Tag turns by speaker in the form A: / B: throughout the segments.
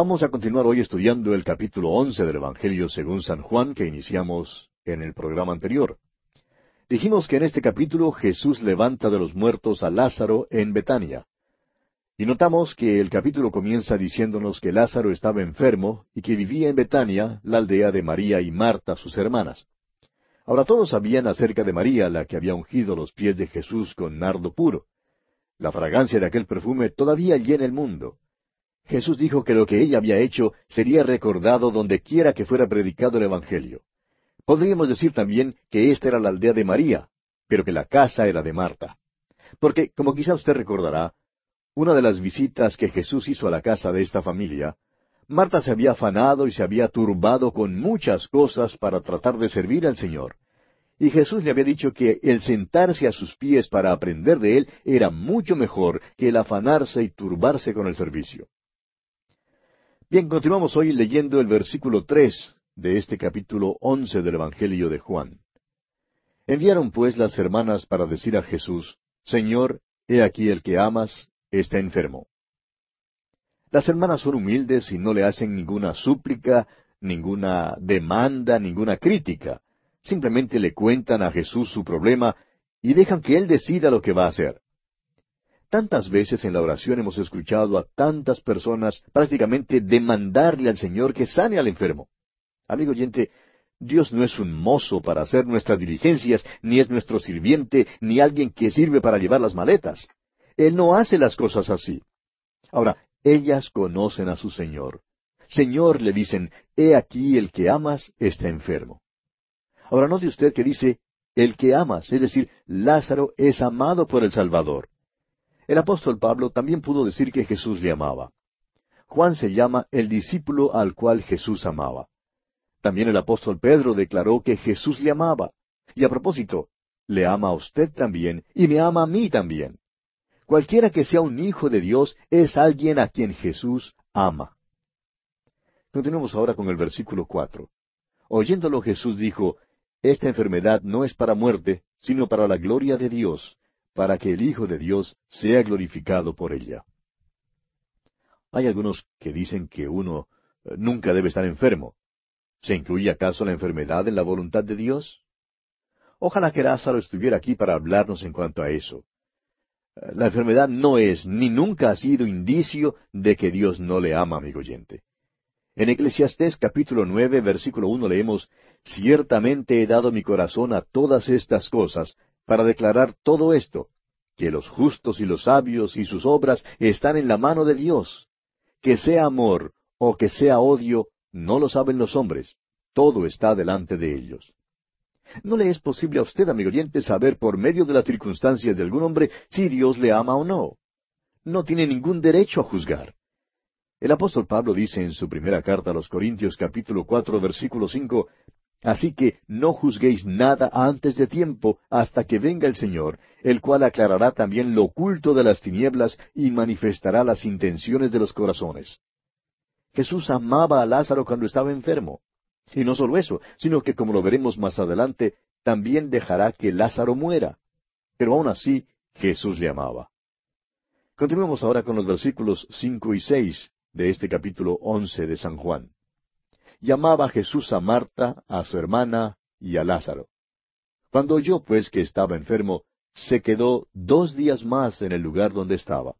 A: Vamos a continuar hoy estudiando el capítulo once del Evangelio según San Juan que iniciamos en el programa anterior. Dijimos que en este capítulo Jesús levanta de los muertos a Lázaro en Betania. Y notamos que el capítulo comienza diciéndonos que Lázaro estaba enfermo y que vivía en Betania, la aldea de María y Marta, sus hermanas. Ahora todos sabían acerca de María, la que había ungido los pies de Jesús con nardo puro. La fragancia de aquel perfume todavía llena el mundo. Jesús dijo que lo que ella había hecho sería recordado donde quiera que fuera predicado el Evangelio. Podríamos decir también que esta era la aldea de María, pero que la casa era de Marta. Porque, como quizá usted recordará, una de las visitas que Jesús hizo a la casa de esta familia, Marta se había afanado y se había turbado con muchas cosas para tratar de servir al Señor. Y Jesús le había dicho que el sentarse a sus pies para aprender de Él era mucho mejor que el afanarse y turbarse con el servicio. Bien, continuamos hoy leyendo el versículo tres de este capítulo once del Evangelio de Juan. Enviaron pues las hermanas para decir a Jesús, Señor, he aquí el que amas está enfermo. Las hermanas son humildes y no le hacen ninguna súplica, ninguna demanda, ninguna crítica. Simplemente le cuentan a Jesús su problema y dejan que Él decida lo que va a hacer. Tantas veces en la oración hemos escuchado a tantas personas prácticamente demandarle al Señor que sane al enfermo. Amigo oyente, Dios no es un mozo para hacer nuestras diligencias, ni es nuestro sirviente, ni alguien que sirve para llevar las maletas. Él no hace las cosas así. Ahora, ellas conocen a su Señor. Señor, le dicen, he aquí el que amas está enfermo. Ahora note usted que dice, el que amas, es decir, Lázaro es amado por el Salvador. El apóstol Pablo también pudo decir que Jesús le amaba. Juan se llama el discípulo al cual Jesús amaba. También el apóstol Pedro declaró que Jesús le amaba. Y a propósito, le ama a usted también y me ama a mí también. Cualquiera que sea un hijo de Dios es alguien a quien Jesús ama. Continuemos ahora con el versículo cuatro. Oyéndolo Jesús dijo, Esta enfermedad no es para muerte, sino para la gloria de Dios, para que el Hijo de Dios sea glorificado por ella. Hay algunos que dicen que uno eh, nunca debe estar enfermo. ¿Se incluye acaso la enfermedad en la voluntad de Dios? Ojalá que Lázaro estuviera aquí para hablarnos en cuanto a eso. La enfermedad no es ni nunca ha sido indicio de que Dios no le ama, amigo oyente. En Eclesiastés capítulo nueve, versículo uno leemos Ciertamente he dado mi corazón a todas estas cosas, para declarar todo esto, que los justos y los sabios y sus obras están en la mano de Dios. Que sea amor o que sea odio, no lo saben los hombres, todo está delante de ellos. No le es posible a usted, amigo oyente, saber por medio de las circunstancias de algún hombre si Dios le ama o no. No tiene ningún derecho a juzgar. El apóstol Pablo dice en su primera carta a los Corintios capítulo cuatro versículo cinco Así que no juzguéis nada antes de tiempo hasta que venga el Señor, el cual aclarará también lo oculto de las tinieblas y manifestará las intenciones de los corazones. Jesús amaba a Lázaro cuando estaba enfermo. Y no solo eso, sino que como lo veremos más adelante, también dejará que Lázaro muera. Pero aún así, Jesús le amaba. Continuemos ahora con los versículos cinco y seis de este capítulo once de San Juan. Llamaba Jesús a Marta, a su hermana y a Lázaro. Cuando oyó pues que estaba enfermo, se quedó dos días más en el lugar donde estaba.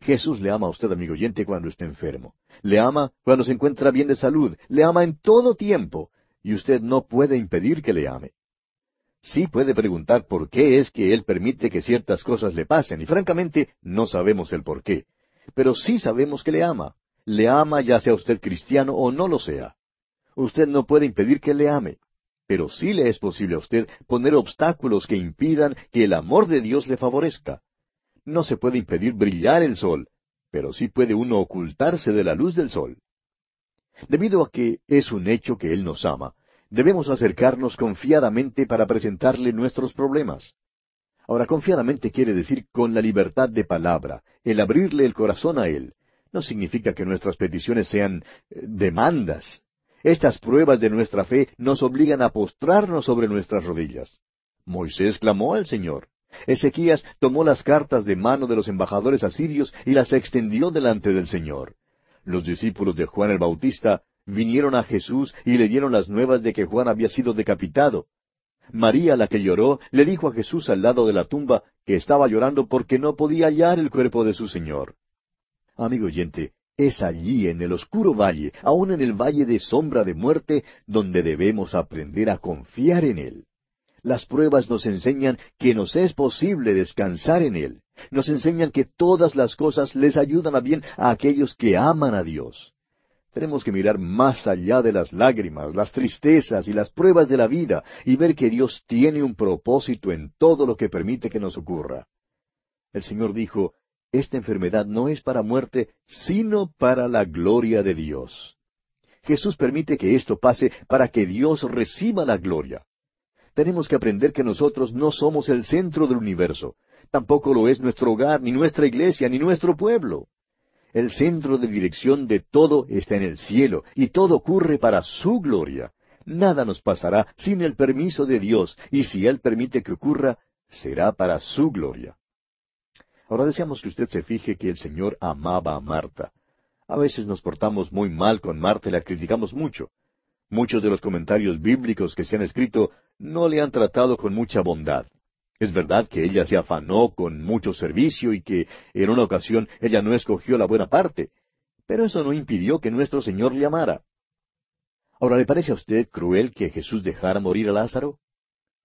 A: Jesús le ama a usted, amigo oyente, cuando está enfermo. Le ama cuando se encuentra bien de salud. Le ama en todo tiempo. Y usted no puede impedir que le ame. Sí puede preguntar por qué es que Él permite que ciertas cosas le pasen, y francamente no sabemos el por qué. Pero sí sabemos que le ama. Le ama ya sea usted cristiano o no lo sea. Usted no puede impedir que le ame. Pero sí le es posible a usted poner obstáculos que impidan que el amor de Dios le favorezca. No se puede impedir brillar el sol, pero sí puede uno ocultarse de la luz del sol. Debido a que es un hecho que Él nos ama, debemos acercarnos confiadamente para presentarle nuestros problemas. Ahora, confiadamente quiere decir con la libertad de palabra, el abrirle el corazón a Él. No significa que nuestras peticiones sean eh, demandas. Estas pruebas de nuestra fe nos obligan a postrarnos sobre nuestras rodillas. Moisés clamó al Señor. Ezequías tomó las cartas de mano de los embajadores asirios y las extendió delante del Señor. los discípulos de Juan el Bautista vinieron a Jesús y le dieron las nuevas de que Juan había sido decapitado. María, la que lloró, le dijo a Jesús al lado de la tumba que estaba llorando porque no podía hallar el cuerpo de su Señor. Amigo oyente, es allí, en el oscuro valle, aun en el valle de sombra de muerte, donde debemos aprender a confiar en Él. Las pruebas nos enseñan que nos es posible descansar en Él. Nos enseñan que todas las cosas les ayudan a bien a aquellos que aman a Dios. Tenemos que mirar más allá de las lágrimas, las tristezas y las pruebas de la vida y ver que Dios tiene un propósito en todo lo que permite que nos ocurra. El Señor dijo, esta enfermedad no es para muerte, sino para la gloria de Dios. Jesús permite que esto pase para que Dios reciba la gloria. Tenemos que aprender que nosotros no somos el centro del universo. Tampoco lo es nuestro hogar, ni nuestra iglesia, ni nuestro pueblo. El centro de dirección de todo está en el cielo, y todo ocurre para su gloria. Nada nos pasará sin el permiso de Dios, y si Él permite que ocurra, será para su gloria. Ahora deseamos que usted se fije que el Señor amaba a Marta. A veces nos portamos muy mal con Marta y la criticamos mucho. Muchos de los comentarios bíblicos que se han escrito no le han tratado con mucha bondad. Es verdad que ella se afanó con mucho servicio y que en una ocasión ella no escogió la buena parte, pero eso no impidió que nuestro Señor le amara. Ahora, ¿le parece a usted cruel que Jesús dejara morir a Lázaro?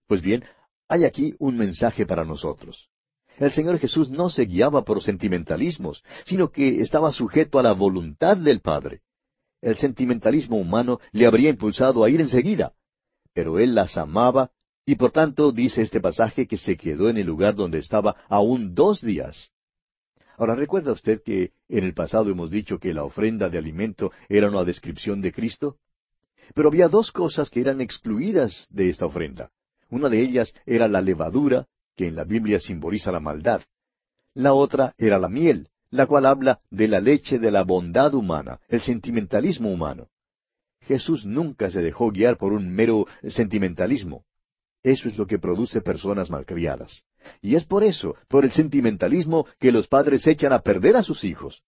A: Pues bien, hay aquí un mensaje para nosotros. El Señor Jesús no se guiaba por sentimentalismos, sino que estaba sujeto a la voluntad del Padre. El sentimentalismo humano le habría impulsado a ir enseguida, pero Él las amaba y por tanto dice este pasaje que se quedó en el lugar donde estaba aún dos días. Ahora recuerda usted que en el pasado hemos dicho que la ofrenda de alimento era una descripción de Cristo. Pero había dos cosas que eran excluidas de esta ofrenda. Una de ellas era la levadura, que en la Biblia simboliza la maldad. La otra era la miel, la cual habla de la leche de la bondad humana, el sentimentalismo humano. Jesús nunca se dejó guiar por un mero sentimentalismo. Eso es lo que produce personas malcriadas. Y es por eso, por el sentimentalismo, que los padres echan a perder a sus hijos.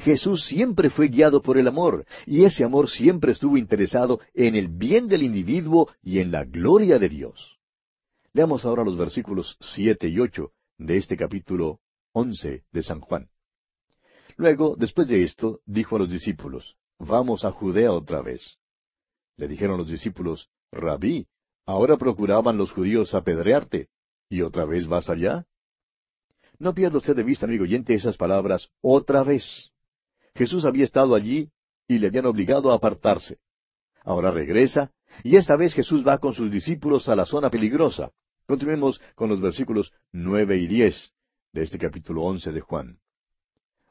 A: Jesús siempre fue guiado por el amor, y ese amor siempre estuvo interesado en el bien del individuo y en la gloria de Dios. Leamos ahora los versículos siete y ocho de este capítulo once de San Juan. Luego, después de esto, dijo a los discípulos, Vamos a Judea otra vez. Le dijeron los discípulos, Rabí, Ahora procuraban los judíos apedrearte, ¿y otra vez vas allá? No pierda usted de vista, amigo oyente, esas palabras otra vez. Jesús había estado allí y le habían obligado a apartarse. Ahora regresa, y esta vez Jesús va con sus discípulos a la zona peligrosa. Continuemos con los versículos nueve y diez de este capítulo once de Juan.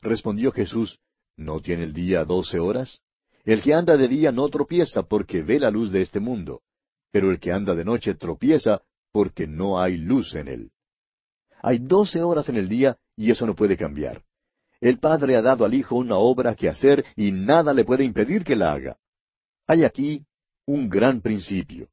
A: Respondió Jesús, ¿no tiene el día doce horas? El que anda de día no tropieza porque ve la luz de este mundo pero el que anda de noche tropieza porque no hay luz en él. Hay doce horas en el día y eso no puede cambiar. El Padre ha dado al Hijo una obra que hacer y nada le puede impedir que la haga. Hay aquí un gran principio.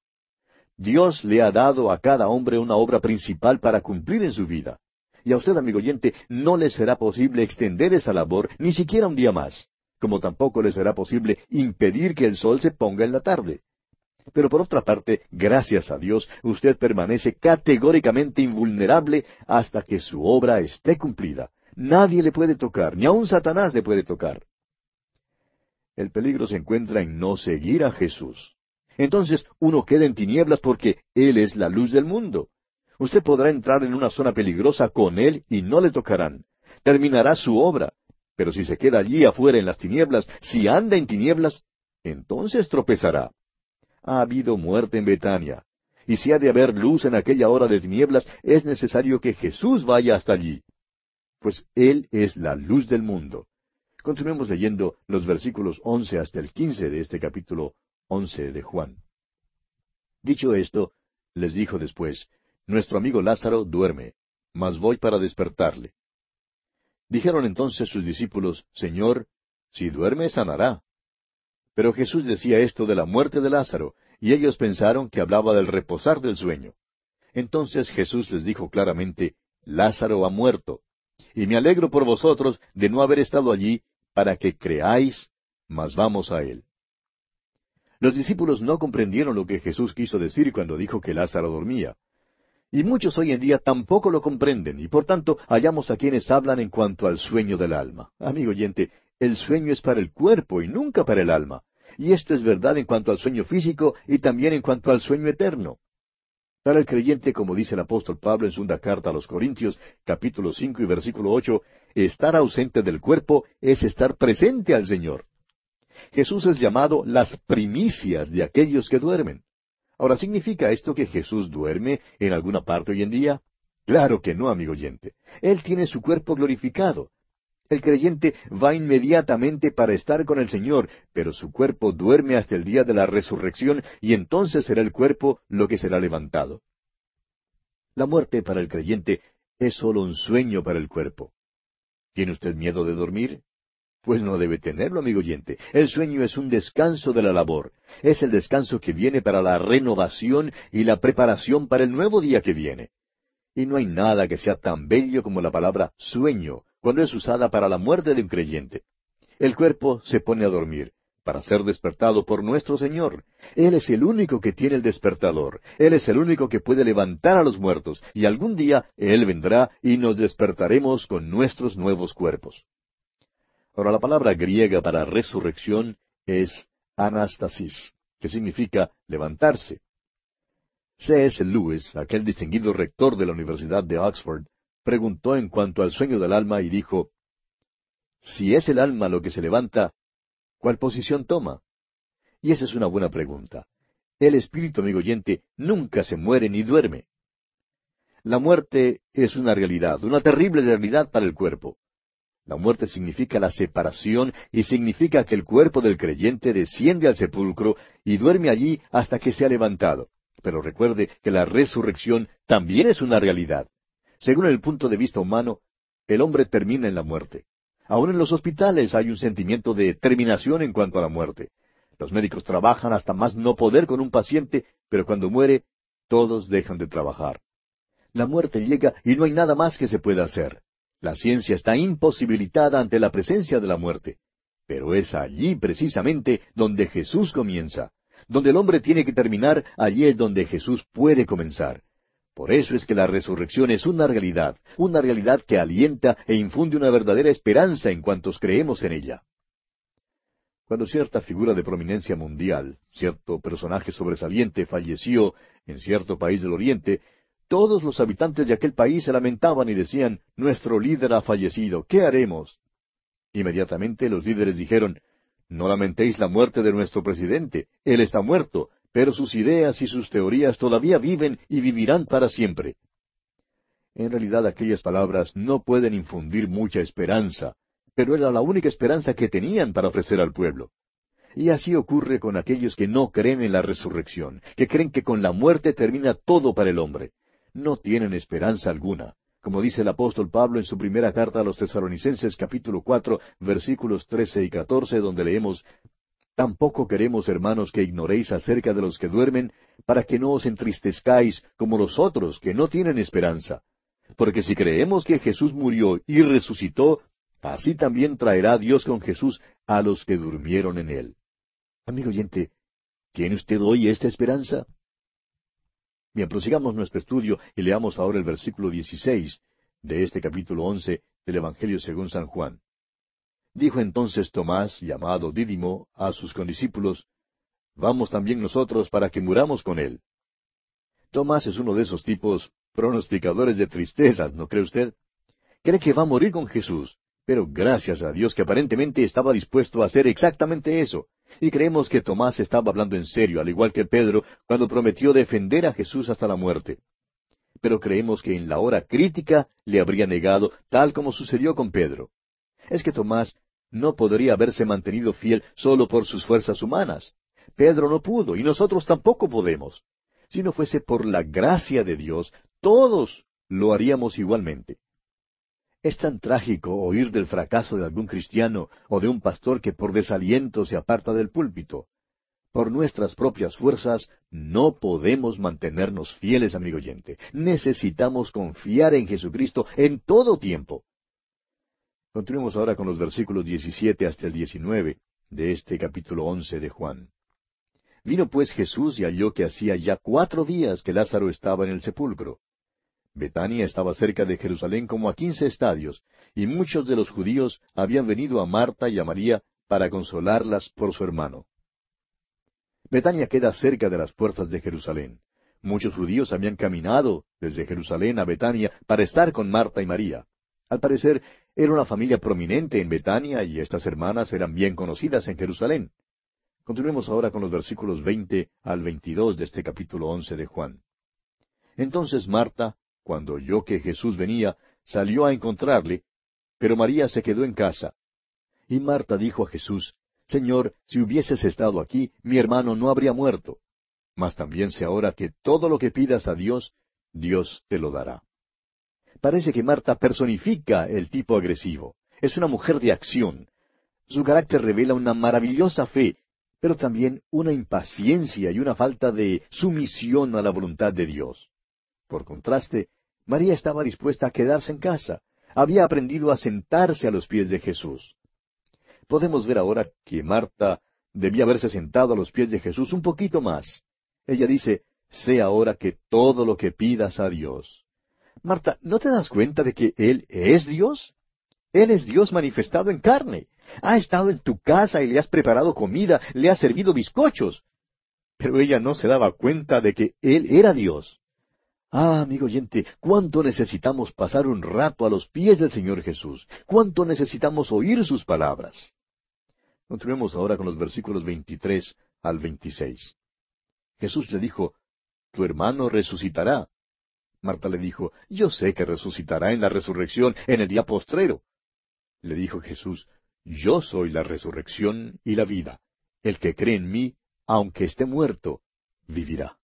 A: Dios le ha dado a cada hombre una obra principal para cumplir en su vida. Y a usted, amigo oyente, no le será posible extender esa labor ni siquiera un día más, como tampoco le será posible impedir que el sol se ponga en la tarde. Pero por otra parte, gracias a Dios, usted permanece categóricamente invulnerable hasta que su obra esté cumplida. Nadie le puede tocar, ni aun Satanás le puede tocar. El peligro se encuentra en no seguir a Jesús. Entonces uno queda en tinieblas porque Él es la luz del mundo. Usted podrá entrar en una zona peligrosa con Él y no le tocarán. Terminará su obra. Pero si se queda allí afuera en las tinieblas, si anda en tinieblas, entonces tropezará ha habido muerte en Betania. Y si ha de haber luz en aquella hora de tinieblas, es necesario que Jesús vaya hasta allí. Pues Él es la luz del mundo. Continuemos leyendo los versículos once hasta el quince de este capítulo once de Juan. Dicho esto, les dijo después, Nuestro amigo Lázaro duerme, mas voy para despertarle. Dijeron entonces sus discípulos, Señor, si duerme sanará. Pero Jesús decía esto de la muerte de Lázaro, y ellos pensaron que hablaba del reposar del sueño. Entonces Jesús les dijo claramente, Lázaro ha muerto, y me alegro por vosotros de no haber estado allí, para que creáis mas vamos a él. Los discípulos no comprendieron lo que Jesús quiso decir cuando dijo que Lázaro dormía. Y muchos hoy en día tampoco lo comprenden, y por tanto hallamos a quienes hablan en cuanto al sueño del alma. Amigo oyente, el sueño es para el cuerpo y nunca para el alma. Y esto es verdad en cuanto al sueño físico y también en cuanto al sueño eterno. Para el creyente, como dice el apóstol Pablo en segunda carta a los Corintios, capítulo cinco y versículo ocho, estar ausente del cuerpo es estar presente al Señor. Jesús es llamado las primicias de aquellos que duermen. Ahora, ¿significa esto que Jesús duerme en alguna parte hoy en día? Claro que no, amigo oyente. Él tiene su cuerpo glorificado. El creyente va inmediatamente para estar con el Señor, pero su cuerpo duerme hasta el día de la resurrección y entonces será el cuerpo lo que será levantado. La muerte para el creyente es sólo un sueño para el cuerpo. ¿Tiene usted miedo de dormir? Pues no debe tenerlo, amigo oyente. El sueño es un descanso de la labor. Es el descanso que viene para la renovación y la preparación para el nuevo día que viene. Y no hay nada que sea tan bello como la palabra sueño, cuando es usada para la muerte de un creyente. El cuerpo se pone a dormir, para ser despertado por nuestro Señor. Él es el único que tiene el despertador. Él es el único que puede levantar a los muertos, y algún día Él vendrá y nos despertaremos con nuestros nuevos cuerpos. Ahora, la palabra griega para resurrección es anastasis, que significa levantarse. C.S. Lewis, aquel distinguido rector de la Universidad de Oxford, preguntó en cuanto al sueño del alma y dijo, Si es el alma lo que se levanta, ¿cuál posición toma? Y esa es una buena pregunta. El espíritu, amigo oyente, nunca se muere ni duerme. La muerte es una realidad, una terrible realidad para el cuerpo. La muerte significa la separación y significa que el cuerpo del creyente desciende al sepulcro y duerme allí hasta que sea levantado. Pero recuerde que la resurrección también es una realidad. Según el punto de vista humano, el hombre termina en la muerte. Aún en los hospitales hay un sentimiento de terminación en cuanto a la muerte. Los médicos trabajan hasta más no poder con un paciente, pero cuando muere, todos dejan de trabajar. La muerte llega y no hay nada más que se pueda hacer. La ciencia está imposibilitada ante la presencia de la muerte. Pero es allí precisamente donde Jesús comienza. Donde el hombre tiene que terminar, allí es donde Jesús puede comenzar. Por eso es que la resurrección es una realidad, una realidad que alienta e infunde una verdadera esperanza en cuantos creemos en ella. Cuando cierta figura de prominencia mundial, cierto personaje sobresaliente falleció en cierto país del Oriente, todos los habitantes de aquel país se lamentaban y decían, Nuestro líder ha fallecido, ¿qué haremos? Inmediatamente los líderes dijeron, No lamentéis la muerte de nuestro presidente, él está muerto, pero sus ideas y sus teorías todavía viven y vivirán para siempre. En realidad aquellas palabras no pueden infundir mucha esperanza, pero era la única esperanza que tenían para ofrecer al pueblo. Y así ocurre con aquellos que no creen en la resurrección, que creen que con la muerte termina todo para el hombre no tienen esperanza alguna. Como dice el apóstol Pablo en su primera carta a los tesalonicenses capítulo cuatro versículos trece y catorce donde leemos Tampoco queremos, hermanos, que ignoréis acerca de los que duermen, para que no os entristezcáis como los otros que no tienen esperanza. Porque si creemos que Jesús murió y resucitó, así también traerá Dios con Jesús a los que durmieron en él. Amigo oyente, ¿tiene usted hoy esta esperanza? Bien, prosigamos nuestro estudio y leamos ahora el versículo 16 de este capítulo 11 del Evangelio según San Juan. Dijo entonces Tomás, llamado Dídimo, a sus condiscípulos, Vamos también nosotros para que muramos con él. Tomás es uno de esos tipos pronosticadores de tristezas, ¿no cree usted? Cree que va a morir con Jesús, pero gracias a Dios que aparentemente estaba dispuesto a hacer exactamente eso. Y creemos que Tomás estaba hablando en serio, al igual que Pedro, cuando prometió defender a Jesús hasta la muerte. Pero creemos que en la hora crítica le habría negado, tal como sucedió con Pedro. Es que Tomás no podría haberse mantenido fiel solo por sus fuerzas humanas. Pedro no pudo, y nosotros tampoco podemos. Si no fuese por la gracia de Dios, todos lo haríamos igualmente. Es tan trágico oír del fracaso de algún cristiano o de un pastor que por desaliento se aparta del púlpito. Por nuestras propias fuerzas no podemos mantenernos fieles, amigo oyente. Necesitamos confiar en Jesucristo en todo tiempo. Continuemos ahora con los versículos 17 hasta el 19 de este capítulo once de Juan. Vino pues Jesús y halló que hacía ya cuatro días que Lázaro estaba en el sepulcro. Betania estaba cerca de Jerusalén como a quince estadios, y muchos de los judíos habían venido a Marta y a María para consolarlas por su hermano. Betania queda cerca de las puertas de Jerusalén. Muchos judíos habían caminado desde Jerusalén a Betania para estar con Marta y María. Al parecer, era una familia prominente en Betania y estas hermanas eran bien conocidas en Jerusalén. Continuemos ahora con los versículos veinte al veintidós de este capítulo once de Juan. Entonces Marta, cuando oyó que Jesús venía, salió a encontrarle, pero María se quedó en casa. Y Marta dijo a Jesús, Señor, si hubieses estado aquí, mi hermano no habría muerto. Mas también sé ahora que todo lo que pidas a Dios, Dios te lo dará. Parece que Marta personifica el tipo agresivo. Es una mujer de acción. Su carácter revela una maravillosa fe, pero también una impaciencia y una falta de sumisión a la voluntad de Dios. Por contraste, María estaba dispuesta a quedarse en casa. Había aprendido a sentarse a los pies de Jesús. Podemos ver ahora que Marta debía haberse sentado a los pies de Jesús un poquito más. Ella dice, sé ahora que todo lo que pidas a Dios. Marta, ¿no te das cuenta de que Él es Dios? Él es Dios manifestado en carne. Ha estado en tu casa y le has preparado comida, le has servido bizcochos. Pero ella no se daba cuenta de que Él era Dios. Ah, amigo oyente, cuánto necesitamos pasar un rato a los pies del Señor Jesús. Cuánto necesitamos oír sus palabras. Continuemos ahora con los versículos 23 al 26. Jesús le dijo, Tu hermano resucitará. Marta le dijo, Yo sé que resucitará en la resurrección en el día postrero. Le dijo Jesús, Yo soy la resurrección y la vida. El que cree en mí, aunque esté muerto, vivirá.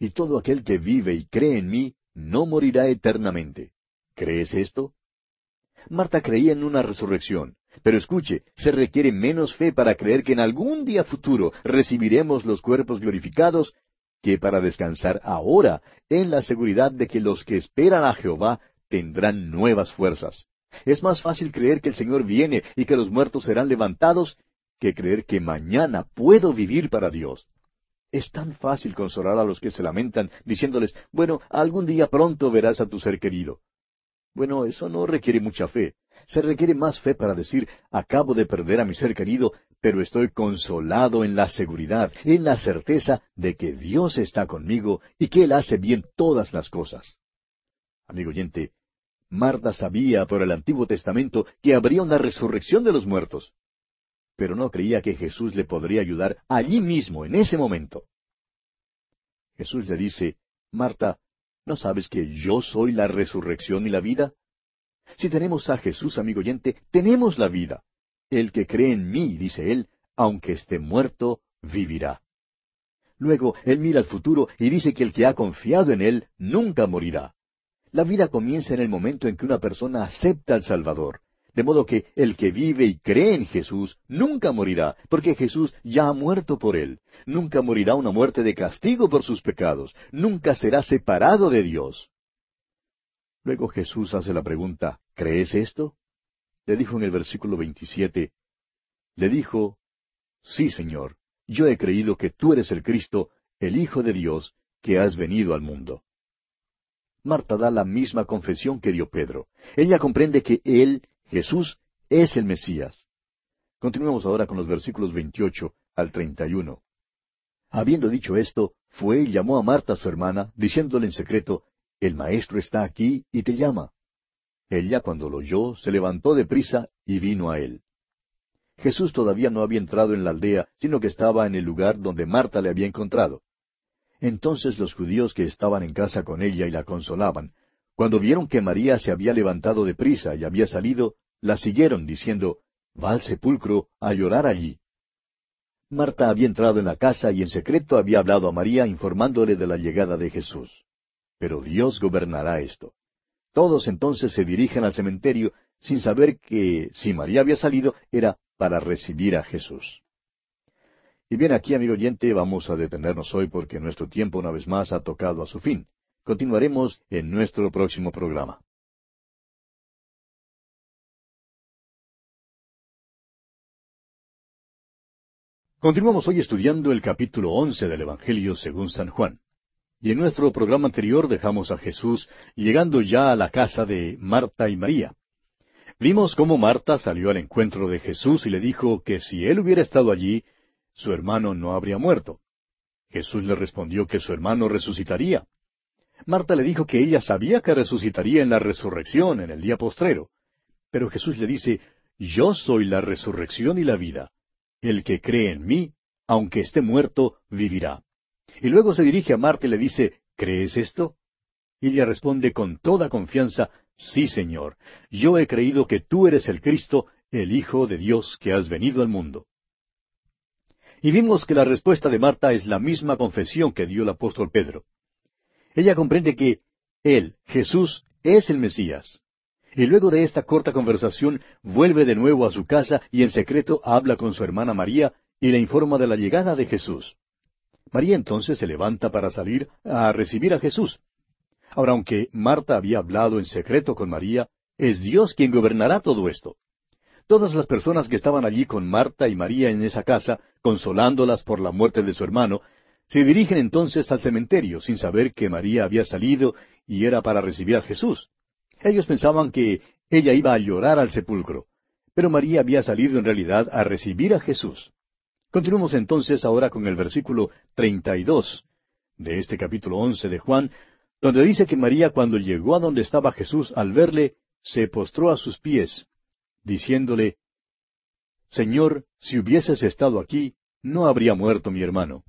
A: Y todo aquel que vive y cree en mí, no morirá eternamente. ¿Crees esto? Marta creía en una resurrección, pero escuche, se requiere menos fe para creer que en algún día futuro recibiremos los cuerpos glorificados que para descansar ahora en la seguridad de que los que esperan a Jehová tendrán nuevas fuerzas. Es más fácil creer que el Señor viene y que los muertos serán levantados que creer que mañana puedo vivir para Dios. Es tan fácil consolar a los que se lamentan diciéndoles, bueno, algún día pronto verás a tu ser querido. Bueno, eso no requiere mucha fe. Se requiere más fe para decir, acabo de perder a mi ser querido, pero estoy consolado en la seguridad, en la certeza de que Dios está conmigo y que Él hace bien todas las cosas. Amigo oyente, Marta sabía por el Antiguo Testamento que habría una resurrección de los muertos, pero no creía que Jesús le podría ayudar allí mismo, en ese momento. Jesús le dice, Marta, ¿no sabes que yo soy la resurrección y la vida? Si tenemos a Jesús, amigo oyente, tenemos la vida. El que cree en mí, dice él, aunque esté muerto, vivirá. Luego, él mira al futuro y dice que el que ha confiado en él nunca morirá. La vida comienza en el momento en que una persona acepta al Salvador. De modo que el que vive y cree en Jesús nunca morirá, porque Jesús ya ha muerto por él. Nunca morirá una muerte de castigo por sus pecados. Nunca será separado de Dios. Luego Jesús hace la pregunta, ¿crees esto? Le dijo en el versículo 27, le dijo, Sí, Señor, yo he creído que tú eres el Cristo, el Hijo de Dios, que has venido al mundo. Marta da la misma confesión que dio Pedro. Ella comprende que Él, Jesús, es el Mesías. Continuemos ahora con los versículos 28 al 31. Habiendo dicho esto, fue y llamó a Marta su hermana, diciéndole en secreto, el maestro está aquí y te llama. Ella, cuando lo oyó, se levantó de prisa y vino a él. Jesús todavía no había entrado en la aldea, sino que estaba en el lugar donde Marta le había encontrado. Entonces los judíos que estaban en casa con ella y la consolaban, cuando vieron que María se había levantado de prisa y había salido, la siguieron, diciendo, Va al sepulcro a llorar allí. Marta había entrado en la casa y en secreto había hablado a María informándole de la llegada de Jesús. Pero Dios gobernará esto. Todos entonces se dirigen al cementerio sin saber que si María había salido era para recibir a Jesús. Y bien, aquí, amigo oyente, vamos a detenernos hoy porque nuestro tiempo una vez más ha tocado a su fin. Continuaremos en nuestro próximo programa. Continuamos hoy estudiando el capítulo once del Evangelio según San Juan. Y en nuestro programa anterior dejamos a Jesús llegando ya a la casa de Marta y María. Vimos cómo Marta salió al encuentro de Jesús y le dijo que si él hubiera estado allí, su hermano no habría muerto. Jesús le respondió que su hermano resucitaría. Marta le dijo que ella sabía que resucitaría en la resurrección, en el día postrero. Pero Jesús le dice, Yo soy la resurrección y la vida. El que cree en mí, aunque esté muerto, vivirá. Y luego se dirige a Marta y le dice, ¿crees esto? Y ella responde con toda confianza, Sí, Señor, yo he creído que tú eres el Cristo, el Hijo de Dios que has venido al mundo. Y vimos que la respuesta de Marta es la misma confesión que dio el apóstol Pedro. Ella comprende que Él, Jesús, es el Mesías. Y luego de esta corta conversación vuelve de nuevo a su casa y en secreto habla con su hermana María y le informa de la llegada de Jesús. María entonces se levanta para salir a recibir a Jesús. Ahora, aunque Marta había hablado en secreto con María, es Dios quien gobernará todo esto. Todas las personas que estaban allí con Marta y María en esa casa, consolándolas por la muerte de su hermano, se dirigen entonces al cementerio sin saber que María había salido y era para recibir a Jesús. Ellos pensaban que ella iba a llorar al sepulcro, pero María había salido en realidad a recibir a Jesús. Continuemos entonces ahora con el versículo treinta y dos de este capítulo once de Juan, donde dice que María cuando llegó a donde estaba Jesús al verle, se postró a sus pies, diciéndole, Señor, si hubieses estado aquí, no habría muerto mi hermano.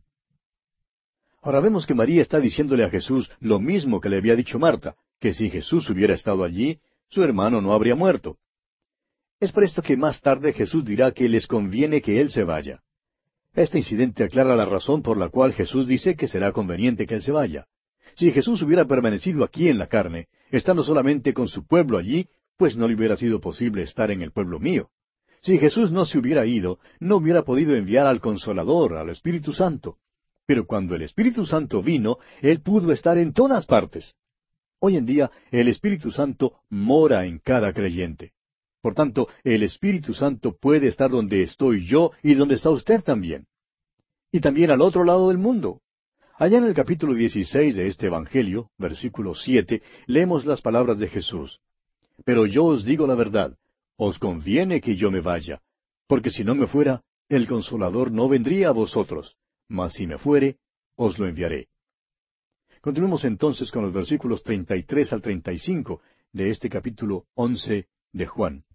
A: Ahora vemos que María está diciéndole a Jesús lo mismo que le había dicho Marta, que si Jesús hubiera estado allí, su hermano no habría muerto. Es por esto que más tarde Jesús dirá que les conviene que Él se vaya. Este incidente aclara la razón por la cual Jesús dice que será conveniente que Él se vaya. Si Jesús hubiera permanecido aquí en la carne, estando solamente con su pueblo allí, pues no le hubiera sido posible estar en el pueblo mío. Si Jesús no se hubiera ido, no hubiera podido enviar al Consolador, al Espíritu Santo. Pero cuando el Espíritu Santo vino, Él pudo estar en todas partes. Hoy en día el Espíritu Santo mora en cada creyente. Por tanto, el Espíritu Santo puede estar donde estoy yo y donde está usted también. Y también al otro lado del mundo. Allá en el capítulo 16 de este Evangelio, versículo siete, leemos las palabras de Jesús. Pero yo os digo la verdad, os conviene que yo me vaya, porque si no me fuera, el consolador no vendría a vosotros, mas si me fuere, os lo enviaré. Continuemos entonces con los versículos 33 al 35 de este capítulo 11 de Juan.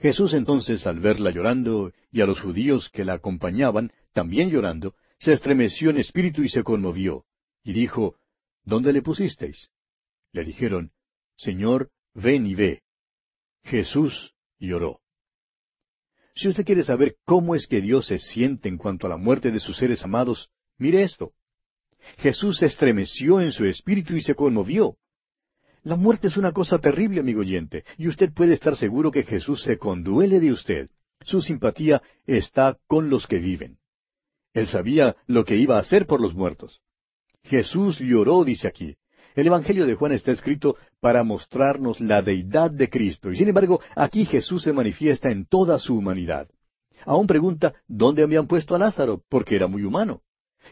A: Jesús entonces, al verla llorando y a los judíos que la acompañaban, también llorando, se estremeció en espíritu y se conmovió, y dijo, ¿Dónde le pusisteis? Le dijeron, Señor, ven y ve. Jesús lloró. Si usted quiere saber cómo es que Dios se siente en cuanto a la muerte de sus seres amados, mire esto. Jesús se estremeció en su espíritu y se conmovió. La muerte es una cosa terrible, amigo oyente, y usted puede estar seguro que Jesús se conduele de usted. Su simpatía está con los que viven. Él sabía lo que iba a hacer por los muertos. Jesús lloró, dice aquí. El Evangelio de Juan está escrito para mostrarnos la deidad de Cristo, y sin embargo aquí Jesús se manifiesta en toda su humanidad. Aún pregunta, ¿dónde habían puesto a Lázaro? Porque era muy humano.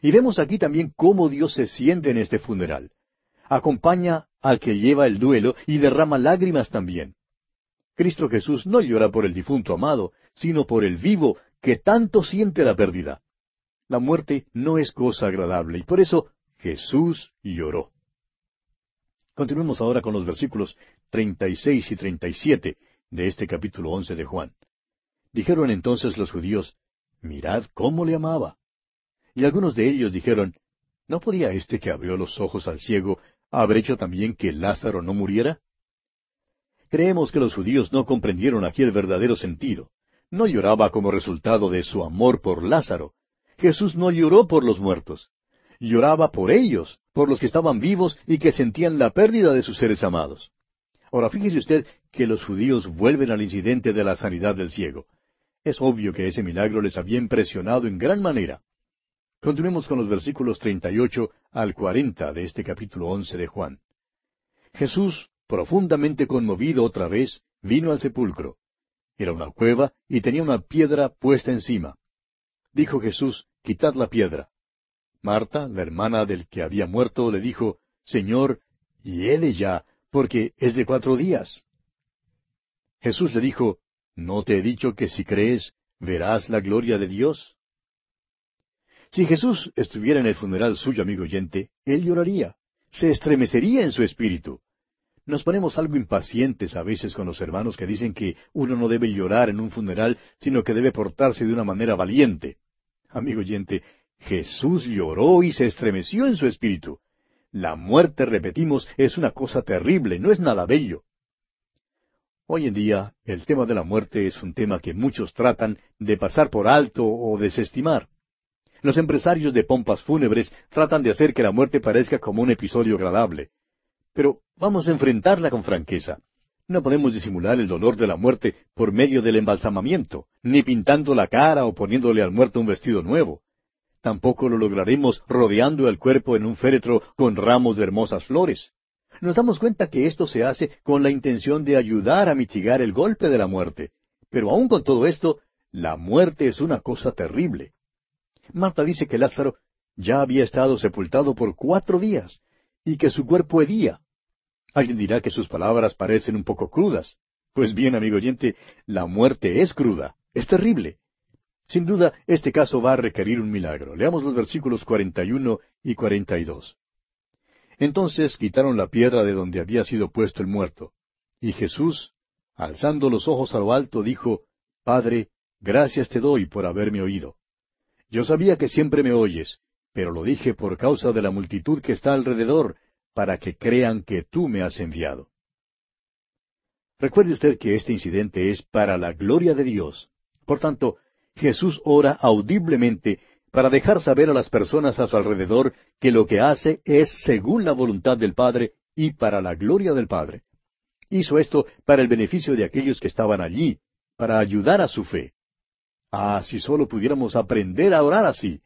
A: Y vemos aquí también cómo Dios se siente en este funeral. Acompaña al que lleva el duelo y derrama lágrimas también. Cristo Jesús no llora por el difunto amado, sino por el vivo que tanto siente la pérdida. La muerte no es cosa agradable y por eso Jesús lloró. Continuemos ahora con los versículos 36 y 37 de este capítulo 11 de Juan. Dijeron entonces los judíos, Mirad cómo le amaba. Y algunos de ellos dijeron, ¿no podía éste que abrió los ojos al ciego haber hecho también que Lázaro no muriera? Creemos que los judíos no comprendieron aquí el verdadero sentido. No lloraba como resultado de su amor por Lázaro. Jesús no lloró por los muertos. Lloraba por ellos, por los que estaban vivos y que sentían la pérdida de sus seres amados. Ahora fíjese usted que los judíos vuelven al incidente de la sanidad del ciego. Es obvio que ese milagro les había impresionado en gran manera. Continuemos con los versículos 38 al 40 de este capítulo 11 de Juan. Jesús, profundamente conmovido otra vez, vino al sepulcro. Era una cueva y tenía una piedra puesta encima. dijo Jesús, quitad la piedra. Marta, la hermana del que había muerto, le dijo, Señor, hiede ya, porque es de cuatro días. Jesús le dijo, ¿no te he dicho que si crees, verás la gloria de Dios? Si Jesús estuviera en el funeral suyo, amigo oyente, él lloraría, se estremecería en su espíritu. Nos ponemos algo impacientes a veces con los hermanos que dicen que uno no debe llorar en un funeral, sino que debe portarse de una manera valiente. Amigo oyente, Jesús lloró y se estremeció en su espíritu. La muerte, repetimos, es una cosa terrible, no es nada bello. Hoy en día, el tema de la muerte es un tema que muchos tratan de pasar por alto o desestimar. Los empresarios de pompas fúnebres tratan de hacer que la muerte parezca como un episodio agradable. Pero vamos a enfrentarla con franqueza. No podemos disimular el dolor de la muerte por medio del embalsamamiento, ni pintando la cara o poniéndole al muerto un vestido nuevo. Tampoco lo lograremos rodeando el cuerpo en un féretro con ramos de hermosas flores. Nos damos cuenta que esto se hace con la intención de ayudar a mitigar el golpe de la muerte. Pero aun con todo esto, la muerte es una cosa terrible. Marta dice que Lázaro ya había estado sepultado por cuatro días y que su cuerpo hedía. Alguien dirá que sus palabras parecen un poco crudas. Pues bien, amigo oyente, la muerte es cruda, es terrible. Sin duda, este caso va a requerir un milagro. Leamos los versículos 41 y 42. Entonces quitaron la piedra de donde había sido puesto el muerto. Y Jesús, alzando los ojos a lo alto, dijo, Padre, gracias te doy por haberme oído. Yo sabía que siempre me oyes, pero lo dije por causa de la multitud que está alrededor, para que crean que tú me has enviado. Recuerde usted que este incidente es para la gloria de Dios. Por tanto, Jesús ora audiblemente para dejar saber a las personas a su alrededor que lo que hace es según la voluntad del Padre y para la gloria del Padre. Hizo esto para el beneficio de aquellos que estaban allí, para ayudar a su fe. Ah, si solo pudiéramos aprender a orar así.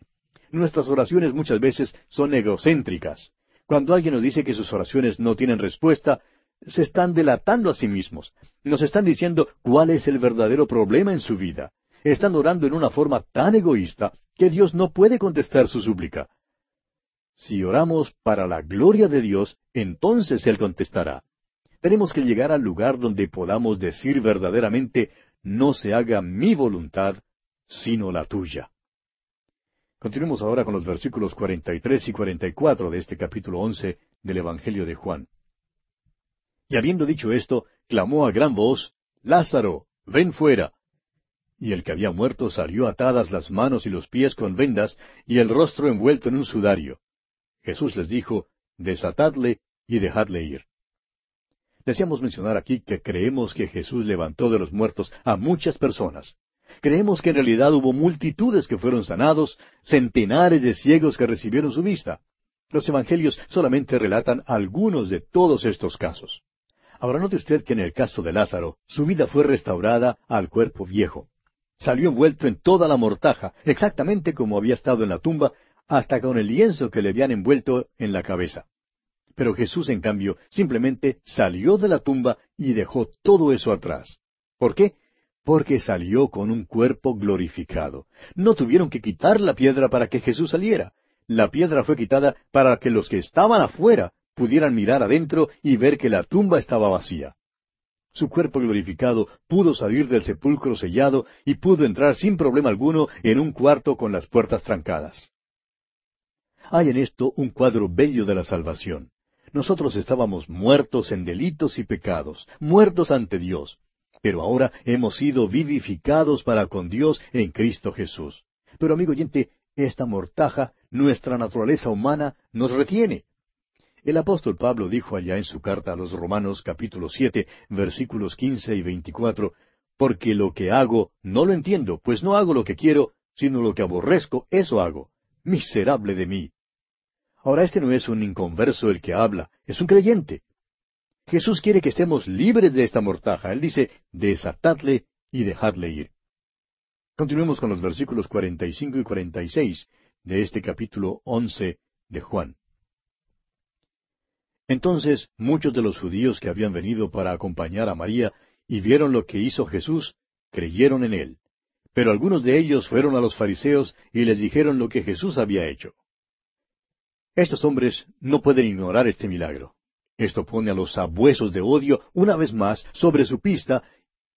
A: Nuestras oraciones muchas veces son egocéntricas. Cuando alguien nos dice que sus oraciones no tienen respuesta, se están delatando a sí mismos. Nos están diciendo cuál es el verdadero problema en su vida. Están orando en una forma tan egoísta que Dios no puede contestar su súplica. Si oramos para la gloria de Dios, entonces Él contestará. Tenemos que llegar al lugar donde podamos decir verdaderamente, no se haga mi voluntad, sino la tuya. Continuemos ahora con los versículos 43 y 44 de este capítulo 11 del Evangelio de Juan. Y habiendo dicho esto, clamó a gran voz, Lázaro, ven fuera. Y el que había muerto salió atadas las manos y los pies con vendas y el rostro envuelto en un sudario. Jesús les dijo, Desatadle y dejadle ir. Deseamos mencionar aquí que creemos que Jesús levantó de los muertos a muchas personas. Creemos que en realidad hubo multitudes que fueron sanados, centenares de ciegos que recibieron su vista. Los evangelios solamente relatan algunos de todos estos casos. Ahora note usted que en el caso de Lázaro, su vida fue restaurada al cuerpo viejo. Salió envuelto en toda la mortaja, exactamente como había estado en la tumba, hasta con el lienzo que le habían envuelto en la cabeza. Pero Jesús, en cambio, simplemente salió de la tumba y dejó todo eso atrás. ¿Por qué? porque salió con un cuerpo glorificado. No tuvieron que quitar la piedra para que Jesús saliera. La piedra fue quitada para que los que estaban afuera pudieran mirar adentro y ver que la tumba estaba vacía. Su cuerpo glorificado pudo salir del sepulcro sellado y pudo entrar sin problema alguno en un cuarto con las puertas trancadas. Hay en esto un cuadro bello de la salvación. Nosotros estábamos muertos en delitos y pecados, muertos ante Dios, pero ahora hemos sido vivificados para con Dios en Cristo Jesús. Pero amigo oyente, esta mortaja, nuestra naturaleza humana, nos retiene. El apóstol Pablo dijo allá en su carta a los Romanos capítulo siete, versículos quince y veinticuatro, porque lo que hago no lo entiendo, pues no hago lo que quiero, sino lo que aborrezco, eso hago. Miserable de mí. Ahora este no es un inconverso el que habla, es un creyente. Jesús quiere que estemos libres de esta mortaja. Él dice, desatadle y dejadle ir. Continuemos con los versículos 45 y 46 de este capítulo 11 de Juan. Entonces muchos de los judíos que habían venido para acompañar a María y vieron lo que hizo Jesús, creyeron en él. pero algunos de ellos fueron a los fariseos y les dijeron lo que Jesús había hecho. Estos hombres no pueden ignorar este milagro. Esto pone a los sabuesos de odio una vez más sobre su pista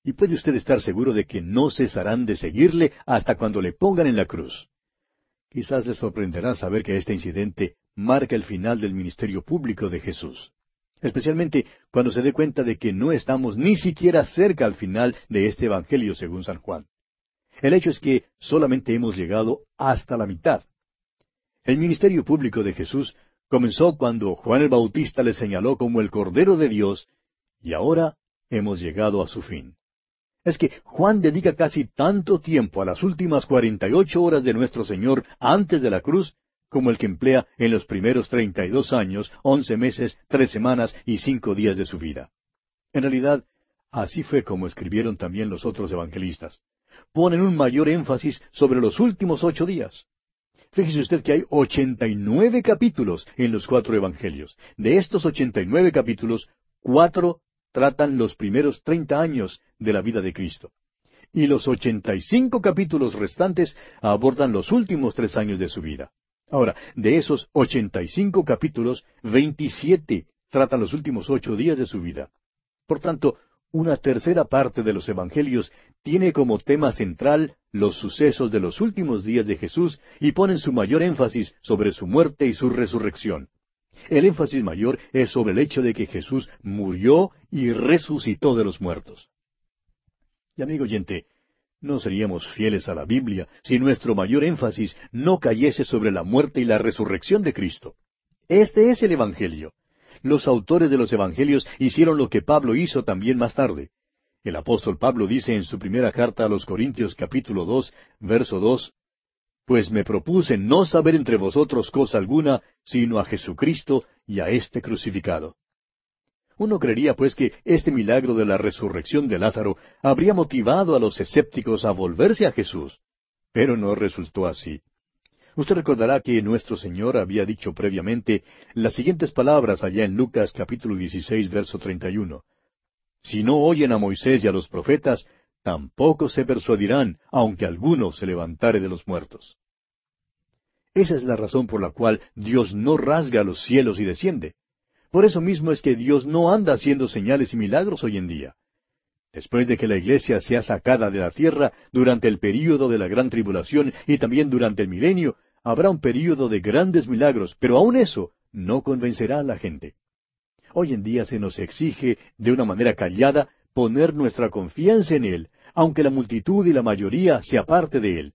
A: y puede usted estar seguro de que no cesarán de seguirle hasta cuando le pongan en la cruz. Quizás les sorprenderá saber que este incidente marca el final del ministerio público de Jesús, especialmente cuando se dé cuenta de que no estamos ni siquiera cerca al final de este Evangelio según San Juan. El hecho es que solamente hemos llegado hasta la mitad. El ministerio público de Jesús comenzó cuando Juan el Bautista le señaló como el Cordero de Dios, y ahora hemos llegado a su fin es que Juan dedica casi tanto tiempo a las últimas cuarenta y ocho horas de nuestro Señor antes de la cruz como el que emplea en los primeros treinta y dos años, once meses, tres semanas y cinco días de su vida. En realidad, así fue como escribieron también los otros evangelistas. Ponen un mayor énfasis sobre los últimos ocho días. Fíjese usted que hay ochenta y nueve capítulos en los cuatro evangelios. De estos ochenta y nueve capítulos, cuatro tratan los primeros treinta años de la vida de Cristo. Y los ochenta y cinco capítulos restantes abordan los últimos tres años de su vida. Ahora, de esos ochenta y cinco capítulos, veintisiete tratan los últimos ocho días de su vida. Por tanto, una tercera parte de los Evangelios tiene como tema central los sucesos de los últimos días de Jesús y ponen su mayor énfasis sobre su muerte y su resurrección. El énfasis mayor es sobre el hecho de que Jesús murió y resucitó de los muertos. Y amigo oyente, no seríamos fieles a la Biblia si nuestro mayor énfasis no cayese sobre la muerte y la resurrección de Cristo. Este es el Evangelio. Los autores de los Evangelios hicieron lo que Pablo hizo también más tarde. El apóstol Pablo dice en su primera carta a los Corintios capítulo dos, verso dos, pues me propuse no saber entre vosotros cosa alguna, sino a Jesucristo y a este crucificado. Uno creería pues que este milagro de la resurrección de Lázaro habría motivado a los escépticos a volverse a Jesús, pero no resultó así. Usted recordará que nuestro Señor había dicho previamente las siguientes palabras allá en Lucas capítulo 16, verso 31. Si no oyen a Moisés y a los profetas, tampoco se persuadirán, aunque alguno se levantare de los muertos. Esa es la razón por la cual Dios no rasga los cielos y desciende. Por eso mismo es que Dios no anda haciendo señales y milagros hoy en día. Después de que la iglesia sea sacada de la tierra durante el período de la gran tribulación y también durante el milenio, habrá un período de grandes milagros, pero aun eso no convencerá a la gente. Hoy en día se nos exige, de una manera callada, poner nuestra confianza en Él, aunque la multitud y la mayoría se aparte de Él.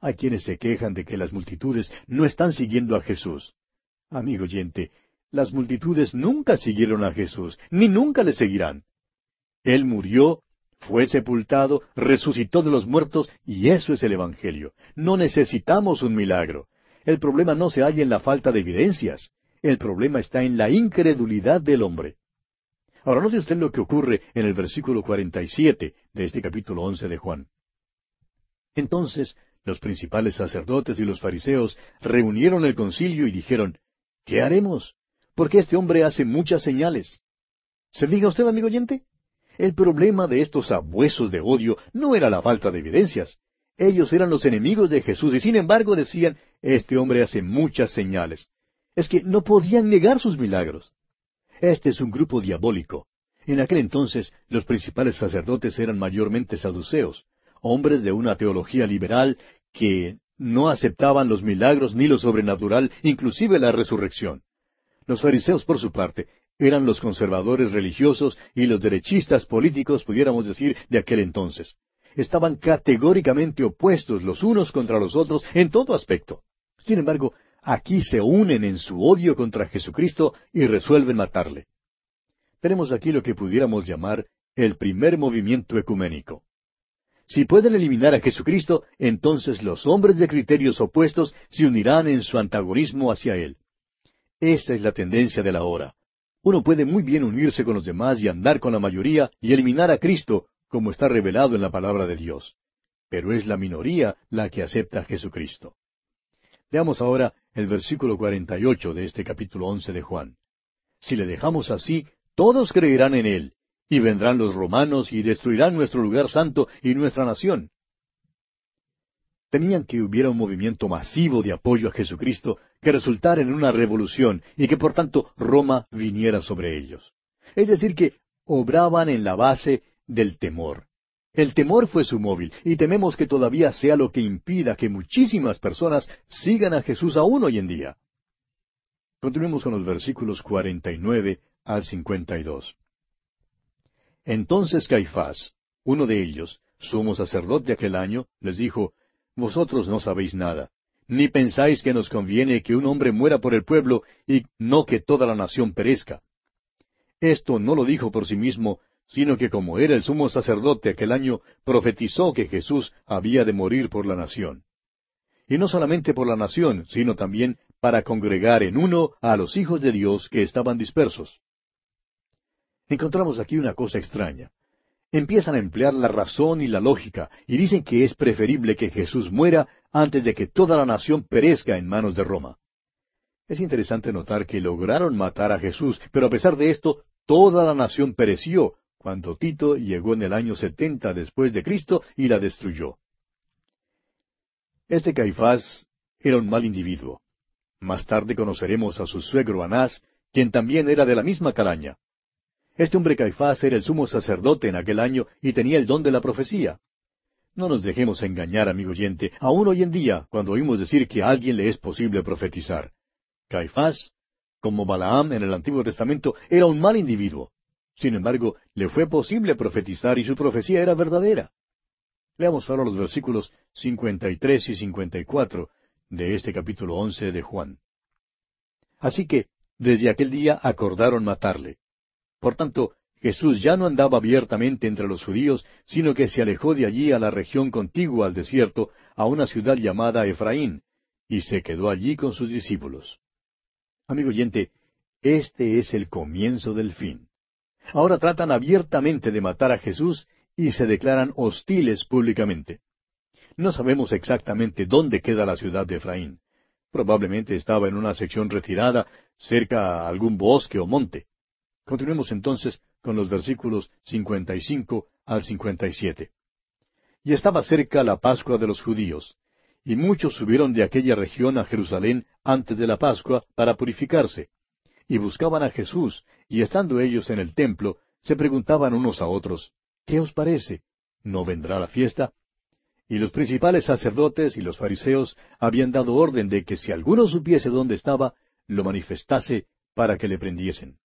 A: Hay quienes se quejan de que las multitudes no están siguiendo a Jesús. Amigo oyente, las multitudes nunca siguieron a Jesús, ni nunca le seguirán. Él murió, fue sepultado, resucitó de los muertos, y eso es el Evangelio. No necesitamos un milagro. El problema no se halla en la falta de evidencias. El problema está en la incredulidad del hombre. Ahora note usted lo que ocurre en el versículo 47 de este capítulo 11 de Juan. Entonces los principales sacerdotes y los fariseos reunieron el concilio y dijeron, ¿qué haremos? Porque este hombre hace muchas señales. ¿Se diga usted, amigo oyente? El problema de estos abuesos de odio no era la falta de evidencias. Ellos eran los enemigos de Jesús y sin embargo decían, este hombre hace muchas señales. Es que no podían negar sus milagros. Este es un grupo diabólico. En aquel entonces los principales sacerdotes eran mayormente saduceos, hombres de una teología liberal que no aceptaban los milagros ni lo sobrenatural, inclusive la resurrección. Los fariseos, por su parte, eran los conservadores religiosos y los derechistas políticos, pudiéramos decir, de aquel entonces. Estaban categóricamente opuestos los unos contra los otros en todo aspecto. Sin embargo, aquí se unen en su odio contra Jesucristo y resuelven matarle. Tenemos aquí lo que pudiéramos llamar el primer movimiento ecuménico. Si pueden eliminar a Jesucristo, entonces los hombres de criterios opuestos se unirán en su antagonismo hacia Él. Esta es la tendencia de la hora. Uno puede muy bien unirse con los demás y andar con la mayoría y eliminar a Cristo, como está revelado en la palabra de Dios. Pero es la minoría la que acepta a Jesucristo. Veamos ahora el versículo 48 de este capítulo 11 de Juan. Si le dejamos así, todos creerán en Él, y vendrán los romanos y destruirán nuestro lugar santo y nuestra nación. Temían que hubiera un movimiento masivo de apoyo a Jesucristo que resultara en una revolución y que por tanto Roma viniera sobre ellos. Es decir, que obraban en la base del temor. El temor fue su móvil y tememos que todavía sea lo que impida que muchísimas personas sigan a Jesús aún hoy en día. Continuemos con los versículos 49 al 52. Entonces Caifás, uno de ellos, sumo sacerdote aquel año, les dijo, Vosotros no sabéis nada, ni pensáis que nos conviene que un hombre muera por el pueblo y no que toda la nación perezca. Esto no lo dijo por sí mismo, sino que como era el sumo sacerdote aquel año, profetizó que Jesús había de morir por la nación. Y no solamente por la nación, sino también para congregar en uno a los hijos de Dios que estaban dispersos. Encontramos aquí una cosa extraña. Empiezan a emplear la razón y la lógica, y dicen que es preferible que Jesús muera antes de que toda la nación perezca en manos de Roma. Es interesante notar que lograron matar a Jesús, pero a pesar de esto, toda la nación pereció, cuando Tito llegó en el año setenta después de Cristo y la destruyó. Este Caifás era un mal individuo. Más tarde conoceremos a su suegro Anás, quien también era de la misma calaña. Este hombre Caifás era el sumo sacerdote en aquel año y tenía el don de la profecía. No nos dejemos engañar, amigo oyente, aún hoy en día, cuando oímos decir que a alguien le es posible profetizar. Caifás, como Balaam en el Antiguo Testamento, era un mal individuo. Sin embargo, le fue posible profetizar y su profecía era verdadera. Leamos ahora los versículos 53 y 54 de este capítulo 11 de Juan. Así que, desde aquel día acordaron matarle. Por tanto, Jesús ya no andaba abiertamente entre los judíos, sino que se alejó de allí a la región contigua al desierto, a una ciudad llamada Efraín, y se quedó allí con sus discípulos. Amigo oyente, este es el comienzo del fin. Ahora tratan abiertamente de matar a Jesús y se declaran hostiles públicamente. No sabemos exactamente dónde queda la ciudad de Efraín. Probablemente estaba en una sección retirada, cerca a algún bosque o monte. Continuemos entonces con los versículos 55 al 57. Y estaba cerca la Pascua de los judíos, y muchos subieron de aquella región a Jerusalén antes de la Pascua para purificarse, y buscaban a Jesús, y estando ellos en el templo, se preguntaban unos a otros, ¿qué os parece? ¿No vendrá la fiesta? Y los principales sacerdotes y los fariseos habían dado orden de que si alguno supiese dónde estaba, lo manifestase para que le prendiesen.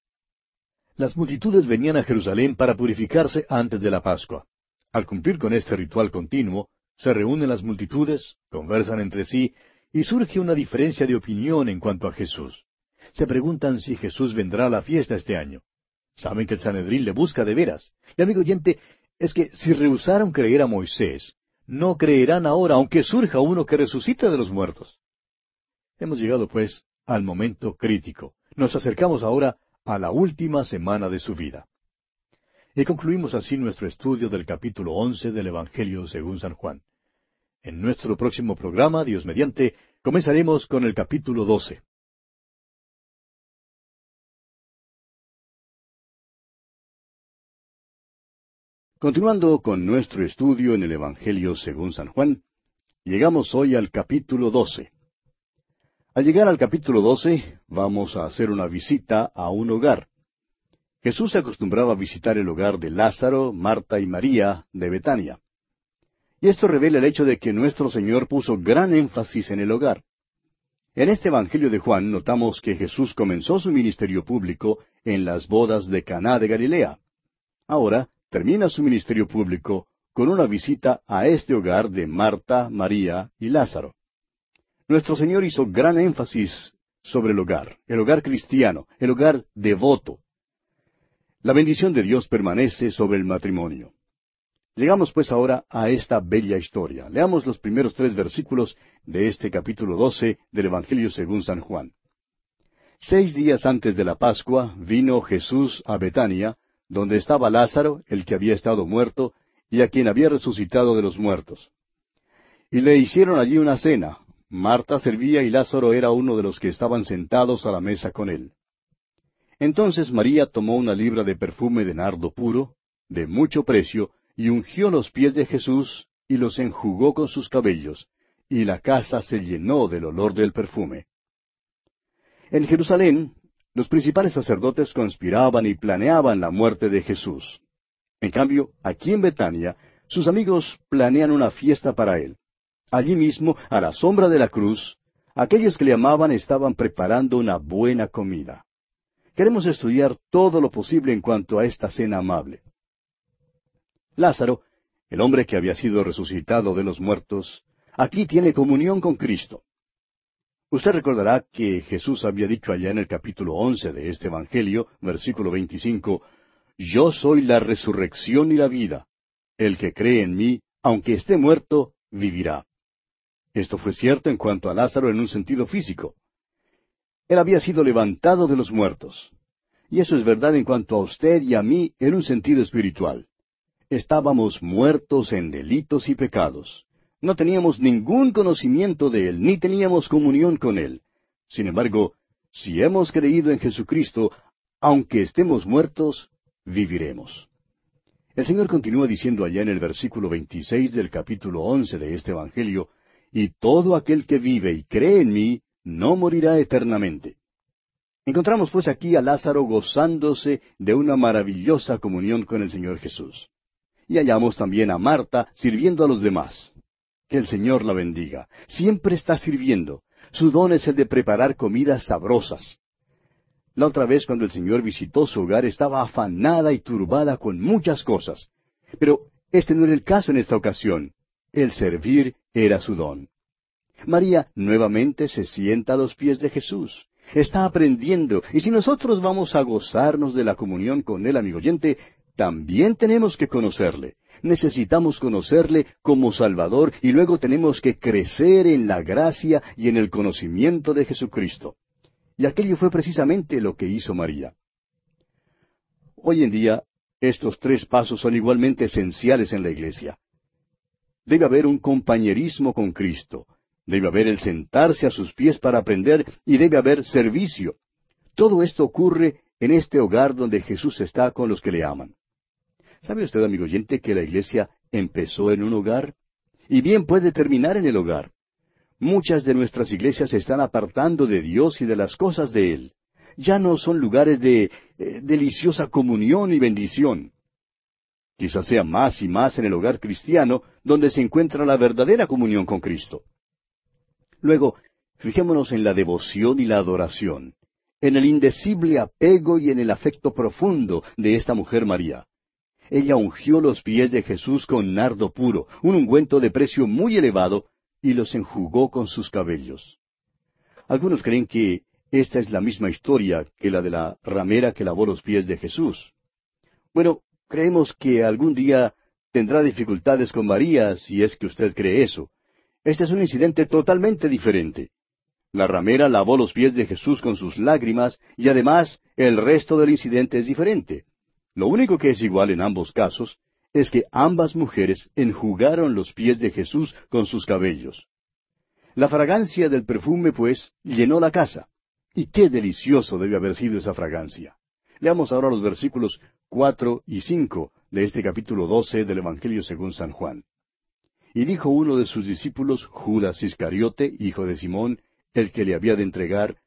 A: Las multitudes venían a Jerusalén para purificarse antes de la Pascua. Al cumplir con este ritual continuo, se reúnen las multitudes, conversan entre sí, y surge una diferencia de opinión en cuanto a Jesús se preguntan si Jesús vendrá a la fiesta este año. Saben que el Sanedrín le busca de veras. Y amigo oyente, es que si rehusaron creer a Moisés, no creerán ahora, aunque surja uno que resucita de los muertos. Hemos llegado, pues, al momento crítico. Nos acercamos ahora a la última semana de su vida. Y concluimos así nuestro estudio del capítulo once del Evangelio según San Juan. En nuestro próximo programa, Dios mediante, comenzaremos con el capítulo doce. Continuando con nuestro estudio en el Evangelio según San Juan, llegamos hoy al capítulo 12. Al llegar al capítulo 12, vamos a hacer una visita a un hogar. Jesús se acostumbraba a visitar el hogar de Lázaro, Marta y María de Betania. Y esto revela el hecho de que nuestro Señor puso gran énfasis en el hogar. En este Evangelio de Juan notamos que Jesús comenzó su ministerio público en las bodas de Caná de Galilea. Ahora, termina su ministerio público con una visita a este hogar de Marta, María y Lázaro. Nuestro Señor hizo gran énfasis sobre el hogar, el hogar cristiano, el hogar devoto. La bendición de Dios permanece sobre el matrimonio. Llegamos pues ahora a esta bella historia. Leamos los primeros tres versículos de este capítulo doce del Evangelio según San Juan. Seis días antes de la Pascua vino Jesús a Betania, donde estaba Lázaro, el que había estado muerto, y a quien había resucitado de los muertos. Y le hicieron allí una cena. Marta servía y Lázaro era uno de los que estaban sentados a la mesa con él. Entonces María tomó una libra de perfume de nardo puro, de mucho precio, y ungió los pies de Jesús, y los enjugó con sus cabellos,
B: y la casa se llenó del olor del perfume. En Jerusalén, los principales sacerdotes conspiraban y planeaban la muerte de Jesús. En cambio, aquí en Betania, sus amigos planean una fiesta para él. Allí mismo, a la sombra de la cruz, aquellos que le amaban estaban preparando una buena comida. Queremos estudiar todo lo posible en cuanto a esta cena amable. Lázaro, el hombre que había sido resucitado de los muertos, aquí tiene comunión con Cristo. Usted recordará que Jesús había dicho allá en el capítulo once de este Evangelio, versículo veinticinco, Yo soy la resurrección y la vida. El que cree en mí, aunque esté muerto, vivirá. Esto fue cierto en cuanto a Lázaro en un sentido físico. Él había sido levantado de los muertos. Y eso es verdad en cuanto a usted y a mí en un sentido espiritual. Estábamos muertos en delitos y pecados. No teníamos ningún conocimiento de Él, ni teníamos comunión con Él. Sin embargo, si hemos creído en Jesucristo, aunque estemos muertos, viviremos. El Señor continúa diciendo allá en el versículo 26 del capítulo 11 de este Evangelio, y todo aquel que vive y cree en mí, no morirá eternamente. Encontramos pues aquí a Lázaro gozándose de una maravillosa comunión con el Señor Jesús. Y hallamos también a Marta sirviendo a los demás. Que el Señor la bendiga. Siempre está sirviendo. Su don es el de preparar comidas sabrosas. La otra vez cuando el Señor visitó su hogar estaba afanada y turbada con muchas cosas. Pero este no era el caso en esta ocasión. El servir era su don. María nuevamente se sienta a los pies de Jesús. Está aprendiendo, y si nosotros vamos a gozarnos de la comunión con Él, amigo oyente, también tenemos que conocerle necesitamos conocerle como Salvador y luego tenemos que crecer en la gracia y en el conocimiento de Jesucristo. Y aquello fue precisamente lo que hizo María. Hoy en día, estos tres pasos son igualmente esenciales en la iglesia. Debe haber un compañerismo con Cristo, debe haber el sentarse a sus pies para aprender y debe haber servicio. Todo esto ocurre en este hogar donde Jesús está con los que le aman. ¿Sabe usted, amigo oyente, que la iglesia empezó en un hogar? Y bien puede terminar en el hogar. Muchas de nuestras iglesias se están apartando de Dios y de las cosas de Él. Ya no son lugares de eh, deliciosa comunión y bendición. Quizás sea más y más en el hogar cristiano donde se encuentra la verdadera comunión con Cristo. Luego, fijémonos en la devoción y la adoración, en el indecible apego y en el afecto profundo de esta mujer María ella ungió los pies de Jesús con nardo puro, un ungüento de precio muy elevado, y los enjugó con sus cabellos. Algunos creen que esta es la misma historia que la de la ramera que lavó los pies de Jesús. Bueno, creemos que algún día tendrá dificultades con María si es que usted cree eso. Este es un incidente totalmente diferente. La ramera lavó los pies de Jesús con sus lágrimas y además el resto del incidente es diferente. Lo único que es igual en ambos casos es que ambas mujeres enjugaron los pies de Jesús con sus cabellos. La fragancia del perfume, pues, llenó la casa. Y qué delicioso debe haber sido esa fragancia. Leamos ahora los versículos cuatro y cinco de este capítulo doce del Evangelio según San Juan. Y dijo uno de sus discípulos, Judas Iscariote, hijo de Simón, el que le había de entregar,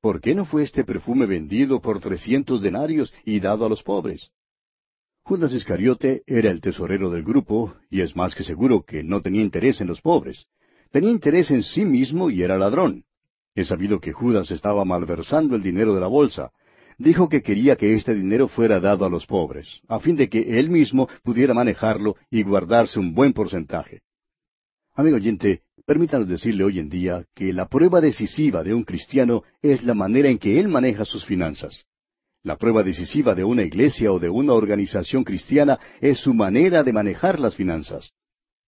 B: ¿por qué no fue este perfume vendido por trescientos denarios y dado a los pobres? Judas Iscariote era el tesorero del grupo, y es más que seguro que no tenía interés en los pobres. Tenía interés en sí mismo y era ladrón. He sabido que Judas estaba malversando el dinero de la bolsa. Dijo que quería que este dinero fuera dado a los pobres, a fin de que él mismo pudiera manejarlo y guardarse un buen porcentaje. Amigo oyente, Permítanos decirle hoy en día que la prueba decisiva de un cristiano es la manera en que él maneja sus finanzas. La prueba decisiva de una iglesia o de una organización cristiana es su manera de manejar las finanzas.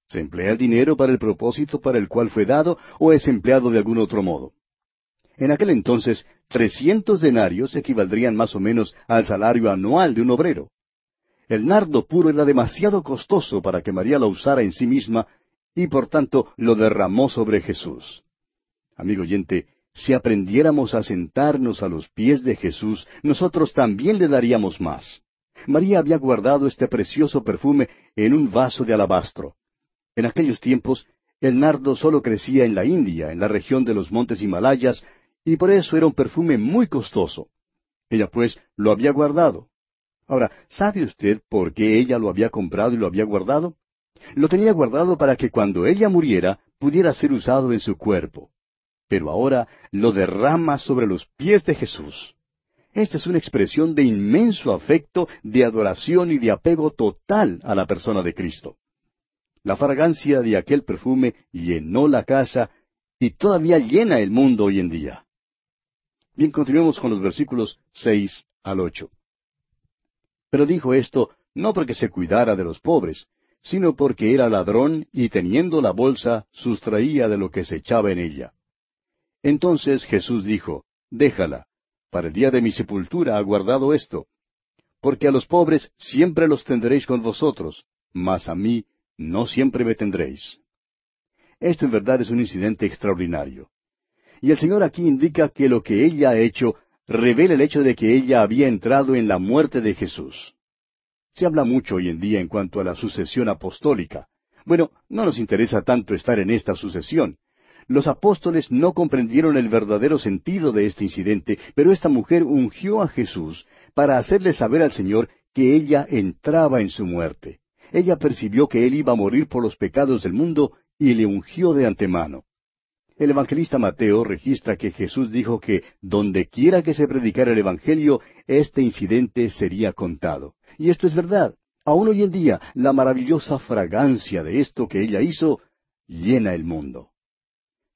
B: ¿Se emplea el dinero para el propósito para el cual fue dado o es empleado de algún otro modo? En aquel entonces, trescientos denarios equivaldrían más o menos al salario anual de un obrero. El nardo puro era demasiado costoso para que María lo usara en sí misma y por tanto lo derramó sobre Jesús. Amigo oyente, si aprendiéramos a sentarnos a los pies de Jesús, nosotros también le daríamos más. María había guardado este precioso perfume en un vaso de alabastro. En aquellos tiempos, el nardo solo crecía en la India, en la región de los montes Himalayas, y por eso era un perfume muy costoso. Ella pues lo había guardado. Ahora, ¿sabe usted por qué ella lo había comprado y lo había guardado? Lo tenía guardado para que cuando ella muriera pudiera ser usado en su cuerpo. Pero ahora lo derrama sobre los pies de Jesús. Esta es una expresión de inmenso afecto, de adoración y de apego total a la persona de Cristo. La fragancia de aquel perfume llenó la casa y todavía llena el mundo hoy en día. Bien, continuemos con los versículos seis al ocho. Pero dijo esto no porque se cuidara de los pobres, sino porque era ladrón y teniendo la bolsa sustraía de lo que se echaba en ella. Entonces Jesús dijo, Déjala, para el día de mi sepultura ha guardado esto, porque a los pobres siempre los tendréis con vosotros, mas a mí no siempre me tendréis. Esto en verdad es un incidente extraordinario. Y el Señor aquí indica que lo que ella ha hecho revela el hecho de que ella había entrado en la muerte de Jesús. Se habla mucho hoy en día en cuanto a la sucesión apostólica. Bueno, no nos interesa tanto estar en esta sucesión. Los apóstoles no comprendieron el verdadero sentido de este incidente, pero esta mujer ungió a Jesús para hacerle saber al Señor que ella entraba en su muerte. Ella percibió que él iba a morir por los pecados del mundo y le ungió de antemano. El evangelista Mateo registra que Jesús dijo que donde quiera que se predicara el Evangelio, este incidente sería contado. Y esto es verdad. Aún hoy en día, la maravillosa fragancia de esto que ella hizo llena el mundo.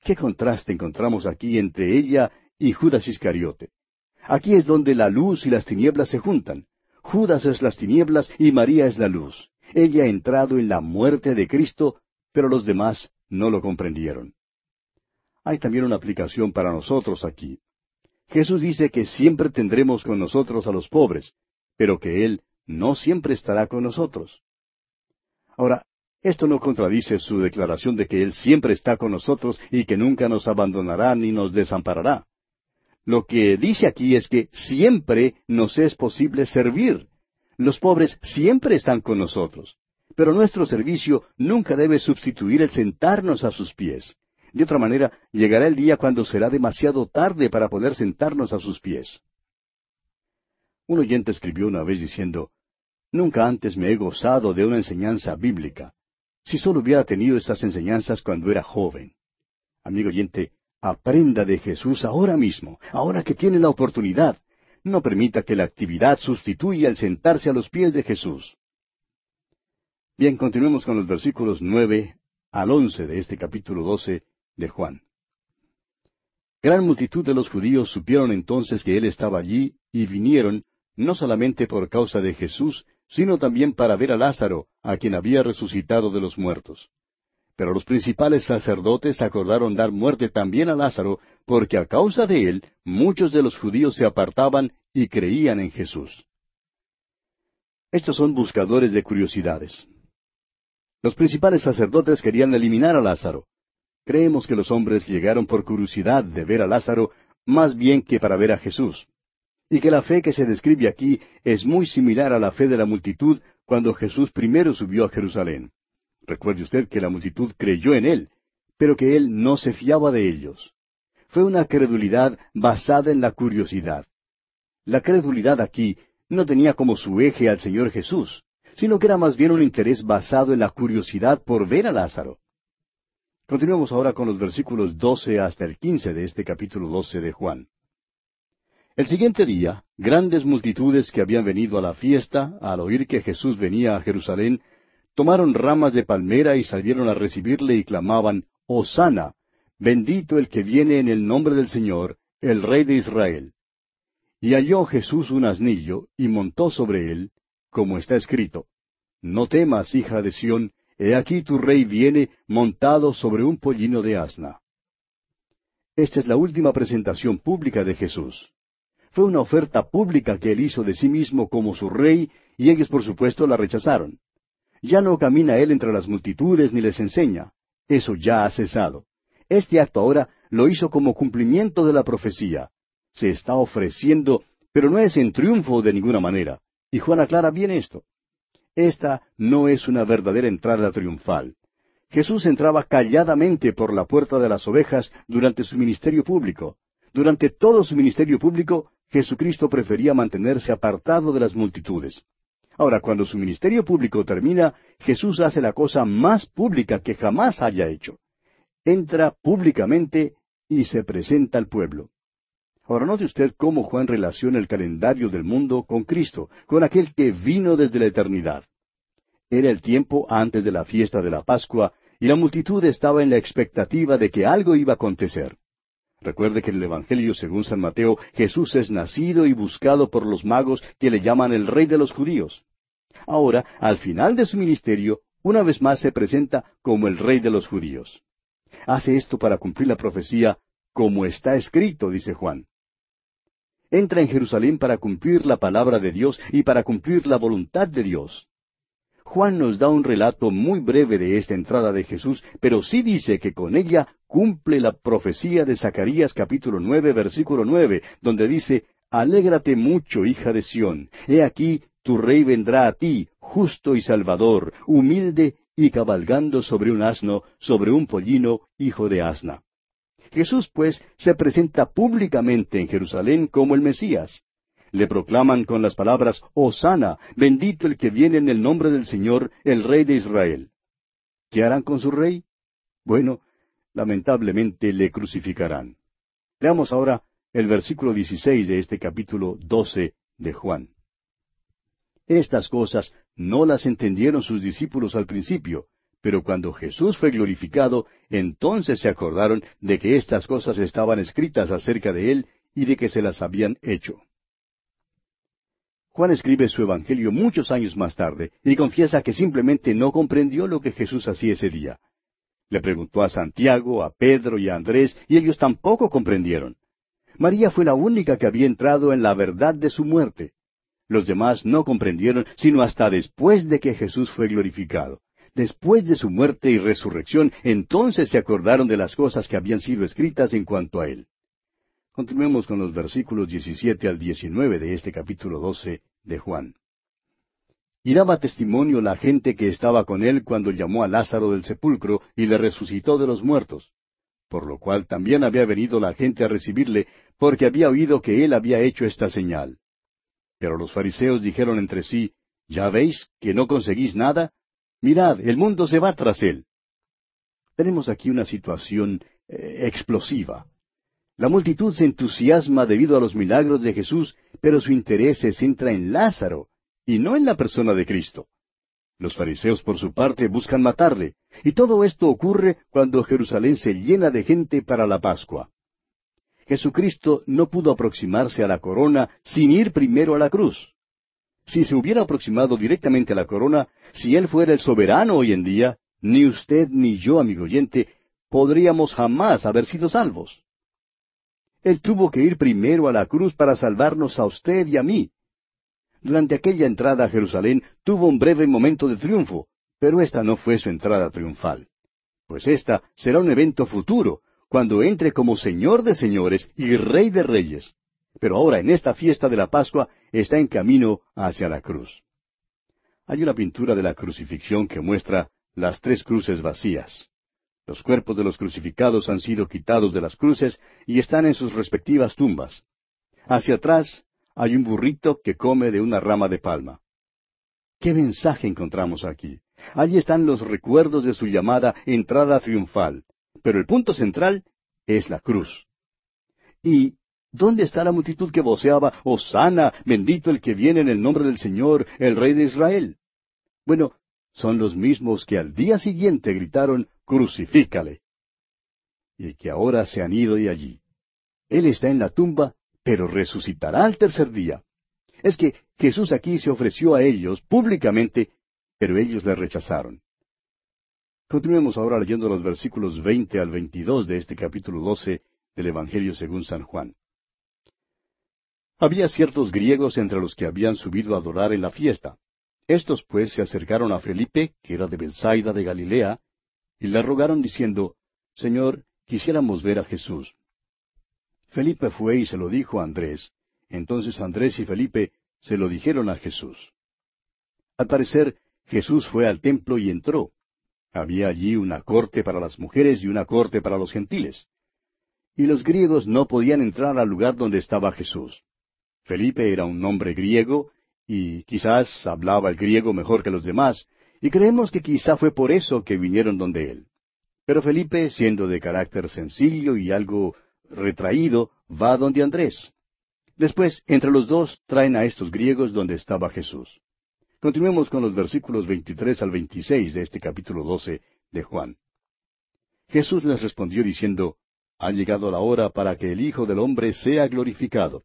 B: ¿Qué contraste encontramos aquí entre ella y Judas Iscariote? Aquí es donde la luz y las tinieblas se juntan. Judas es las tinieblas y María es la luz. Ella ha entrado en la muerte de Cristo, pero los demás no lo comprendieron. Hay también una aplicación para nosotros aquí. Jesús dice que siempre tendremos con nosotros a los pobres, pero que Él no siempre estará con nosotros. Ahora, esto no contradice su declaración de que Él siempre está con nosotros y que nunca nos abandonará ni nos desamparará. Lo que dice aquí es que siempre nos es posible servir. Los pobres siempre están con nosotros, pero nuestro servicio nunca debe sustituir el sentarnos a sus pies. De otra manera, llegará el día cuando será demasiado tarde para poder sentarnos a sus pies. Un oyente escribió una vez diciendo, Nunca antes me he gozado de una enseñanza bíblica. Si solo hubiera tenido estas enseñanzas cuando era joven. Amigo oyente, aprenda de Jesús ahora mismo, ahora que tiene la oportunidad. No permita que la actividad sustituya el sentarse a los pies de Jesús. Bien, continuemos con los versículos nueve al once de este capítulo doce de Juan. Gran multitud de los judíos supieron entonces que él estaba allí y vinieron, no solamente por causa de Jesús, sino también para ver a Lázaro, a quien había resucitado de los muertos. Pero los principales sacerdotes acordaron dar muerte también a Lázaro, porque a causa de él muchos de los judíos se apartaban y creían en Jesús. Estos son buscadores de curiosidades. Los principales sacerdotes querían eliminar a Lázaro, Creemos que los hombres llegaron por curiosidad de ver a Lázaro más bien que para ver a Jesús, y que la fe que se describe aquí es muy similar a la fe de la multitud cuando Jesús primero subió a Jerusalén. Recuerde usted que la multitud creyó en él, pero que él no se fiaba de ellos. Fue una credulidad basada en la curiosidad. La credulidad aquí no tenía como su eje al Señor Jesús, sino que era más bien un interés basado en la curiosidad por ver a Lázaro. Continuemos ahora con los versículos doce hasta el quince de este capítulo doce de Juan. El siguiente día, grandes multitudes que habían venido a la fiesta, al oír que Jesús venía a Jerusalén, tomaron ramas de palmera y salieron a recibirle y clamaban, Hosana, bendito el que viene en el nombre del Señor, el Rey de Israel. Y halló Jesús un asnillo, y montó sobre él, como está escrito, No temas, hija de Sión, He aquí tu rey viene montado sobre un pollino de asna. Esta es la última presentación pública de Jesús. Fue una oferta pública que él hizo de sí mismo como su rey, y ellos por supuesto la rechazaron. Ya no camina él entre las multitudes ni les enseña. Eso ya ha cesado. Este acto ahora lo hizo como cumplimiento de la profecía. Se está ofreciendo, pero no es en triunfo de ninguna manera. Y Juan aclara bien esto. Esta no es una verdadera entrada triunfal. Jesús entraba calladamente por la puerta de las ovejas durante su ministerio público. Durante todo su ministerio público, Jesucristo prefería mantenerse apartado de las multitudes. Ahora, cuando su ministerio público termina, Jesús hace la cosa más pública que jamás haya hecho. Entra públicamente y se presenta al pueblo. Ahora note usted cómo Juan relaciona el calendario del mundo con Cristo, con aquel que vino desde la eternidad. Era el tiempo antes de la fiesta de la Pascua, y la multitud estaba en la expectativa de que algo iba a acontecer. Recuerde que en el Evangelio según San Mateo Jesús es nacido y buscado por los magos que le llaman el rey de los judíos. Ahora, al final de su ministerio, una vez más se presenta como el rey de los judíos. Hace esto para cumplir la profecía, como está escrito, dice Juan. Entra en Jerusalén para cumplir la palabra de Dios y para cumplir la voluntad de Dios. Juan nos da un relato muy breve de esta entrada de Jesús, pero sí dice que con ella cumple la profecía de Zacarías capítulo nueve versículo nueve, donde dice, Alégrate mucho, hija de Sión, he aquí tu rey vendrá a ti, justo y salvador, humilde y cabalgando sobre un asno, sobre un pollino, hijo de asna. Jesús, pues, se presenta públicamente en Jerusalén como el Mesías le proclaman con las palabras, Osana, bendito el que viene en el nombre del Señor, el Rey de Israel. ¿Qué harán con su rey? Bueno, lamentablemente le crucificarán. Leamos ahora el versículo 16 de este capítulo 12 de Juan. Estas cosas no las entendieron sus discípulos al principio, pero cuando Jesús fue glorificado, entonces se acordaron de que estas cosas estaban escritas acerca de él y de que se las habían hecho. Juan escribe su Evangelio muchos años más tarde y confiesa que simplemente no comprendió lo que Jesús hacía ese día. Le preguntó a Santiago, a Pedro y a Andrés y ellos tampoco comprendieron. María fue la única que había entrado en la verdad de su muerte. Los demás no comprendieron sino hasta después de que Jesús fue glorificado. Después de su muerte y resurrección, entonces se acordaron de las cosas que habían sido escritas en cuanto a él. Continuemos con los versículos 17 al 19 de este capítulo 12 de Juan. Y daba testimonio la gente que estaba con él cuando llamó a Lázaro del sepulcro y le resucitó de los muertos, por lo cual también había venido la gente a recibirle, porque había oído que él había hecho esta señal. Pero los fariseos dijeron entre sí, ¿Ya veis que no conseguís nada? Mirad, el mundo se va tras él. Tenemos aquí una situación eh, explosiva. La multitud se entusiasma debido a los milagros de Jesús, pero su interés se centra en Lázaro y no en la persona de Cristo. Los fariseos, por su parte, buscan matarle, y todo esto ocurre cuando Jerusalén se llena de gente para la Pascua. Jesucristo no pudo aproximarse a la corona sin ir primero a la cruz. Si se hubiera aproximado directamente a la corona, si Él fuera el soberano hoy en día, ni usted ni yo, amigo oyente, podríamos jamás haber sido salvos. Él tuvo que ir primero a la cruz para salvarnos a usted y a mí. Durante aquella entrada a Jerusalén tuvo un breve momento de triunfo, pero esta no fue su entrada triunfal. Pues esta será un evento futuro, cuando entre como Señor de señores y Rey de reyes. Pero ahora en esta fiesta de la Pascua está en camino hacia la cruz. Hay una pintura de la crucifixión que muestra las tres cruces vacías. Los cuerpos de los crucificados han sido quitados de las cruces y están en sus respectivas tumbas. Hacia atrás hay un burrito que come de una rama de palma. ¿Qué mensaje encontramos aquí? Allí están los recuerdos de su llamada entrada triunfal, pero el punto central es la cruz. ¿Y dónde está la multitud que voceaba, Osana, bendito el que viene en el nombre del Señor, el Rey de Israel? Bueno, son los mismos que al día siguiente gritaron, crucifícale. Y que ahora se han ido de allí. Él está en la tumba, pero resucitará al tercer día. Es que Jesús aquí se ofreció a ellos públicamente, pero ellos le rechazaron. Continuemos ahora leyendo los versículos veinte al veintidós de este capítulo doce del Evangelio según San Juan. Había ciertos griegos entre los que habían subido a adorar en la fiesta. Estos pues se acercaron a Felipe, que era de Bethsaida de Galilea, y le rogaron diciendo, Señor, quisiéramos ver a Jesús. Felipe fue y se lo dijo a Andrés. Entonces Andrés y Felipe se lo dijeron a Jesús. Al parecer, Jesús fue al templo y entró. Había allí una corte para las mujeres y una corte para los gentiles. Y los griegos no podían entrar al lugar donde estaba Jesús. Felipe era un hombre griego y quizás hablaba el griego mejor que los demás, y creemos que quizá fue por eso que vinieron donde él. Pero Felipe, siendo de carácter sencillo y algo retraído, va donde Andrés. Después, entre los dos, traen a estos griegos donde estaba Jesús. Continuemos con los versículos 23 al 26 de este capítulo 12 de Juan. Jesús les respondió diciendo, Ha llegado la hora para que el Hijo del Hombre sea glorificado.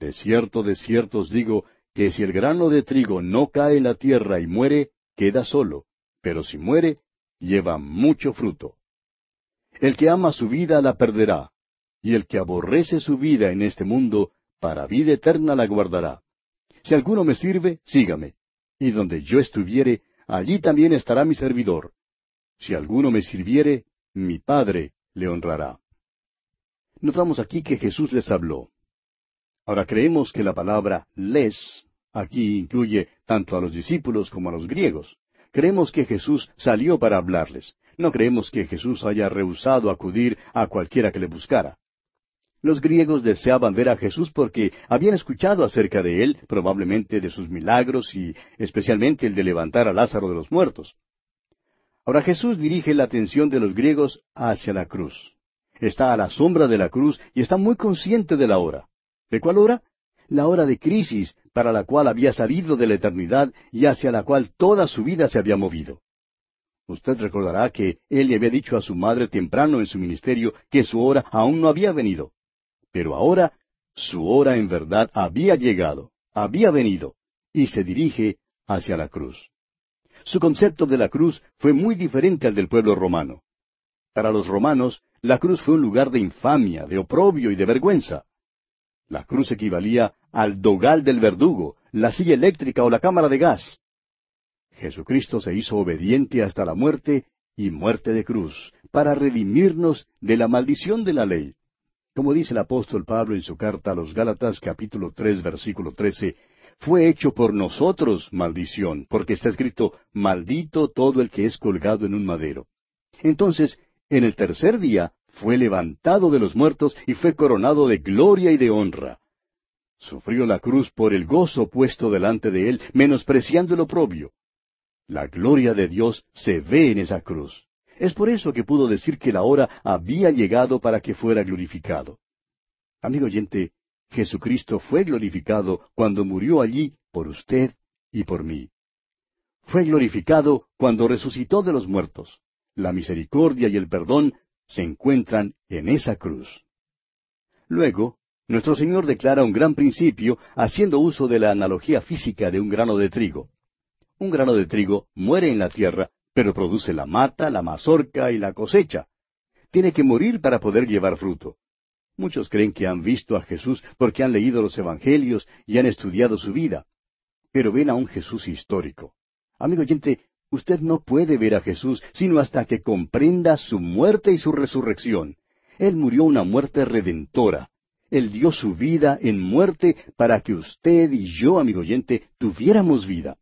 B: De cierto, de cierto os digo, que si el grano de trigo no cae en la tierra y muere, queda solo, pero si muere, lleva mucho fruto. El que ama su vida la perderá, y el que aborrece su vida en este mundo, para vida eterna la guardará. Si alguno me sirve, sígame, y donde yo estuviere, allí también estará mi servidor. Si alguno me sirviere, mi Padre le honrará. Notamos aquí que Jesús les habló. Ahora creemos que la palabra les aquí incluye tanto a los discípulos como a los griegos. Creemos que Jesús salió para hablarles. No creemos que Jesús haya rehusado acudir a cualquiera que le buscara. Los griegos deseaban ver a Jesús porque habían escuchado acerca de él, probablemente de sus milagros y especialmente el de levantar a Lázaro de los muertos. Ahora Jesús dirige la atención de los griegos hacia la cruz. Está a la sombra de la cruz y está muy consciente de la hora. ¿De cuál hora? La hora de crisis para la cual había salido de la eternidad y hacia la cual toda su vida se había movido. Usted recordará que él le había dicho a su madre temprano en su ministerio que su hora aún no había venido. Pero ahora su hora en verdad había llegado, había venido, y se dirige hacia la cruz. Su concepto de la cruz fue muy diferente al del pueblo romano. Para los romanos, la cruz fue un lugar de infamia, de oprobio y de vergüenza. La cruz equivalía al dogal del verdugo, la silla eléctrica o la cámara de gas. Jesucristo se hizo obediente hasta la muerte y muerte de cruz, para redimirnos de la maldición de la ley. Como dice el apóstol Pablo en su carta a los Gálatas capítulo tres versículo trece, fue hecho por nosotros maldición, porque está escrito, maldito todo el que es colgado en un madero. Entonces, en el tercer día, fue levantado de los muertos y fue coronado de gloria y de honra. Sufrió la cruz por el gozo puesto delante de él, menospreciando el oprobio. La gloria de Dios se ve en esa cruz. Es por eso que pudo decir que la hora había llegado para que fuera glorificado. Amigo oyente, Jesucristo fue glorificado cuando murió allí por usted y por mí. Fue glorificado cuando resucitó de los muertos. La misericordia y el perdón se encuentran en esa cruz. Luego, nuestro Señor declara un gran principio haciendo uso de la analogía física de un grano de trigo. Un grano de trigo muere en la tierra pero produce la mata, la mazorca y la cosecha. Tiene que morir para poder llevar fruto. Muchos creen que han visto a Jesús porque han leído los Evangelios y han estudiado su vida, pero ven a un Jesús histórico. Amigo oyente, usted no puede ver a Jesús sino hasta que comprenda su muerte y su resurrección. Él murió una muerte redentora. Él dio su vida en muerte para que usted y yo, amigo oyente, tuviéramos vida.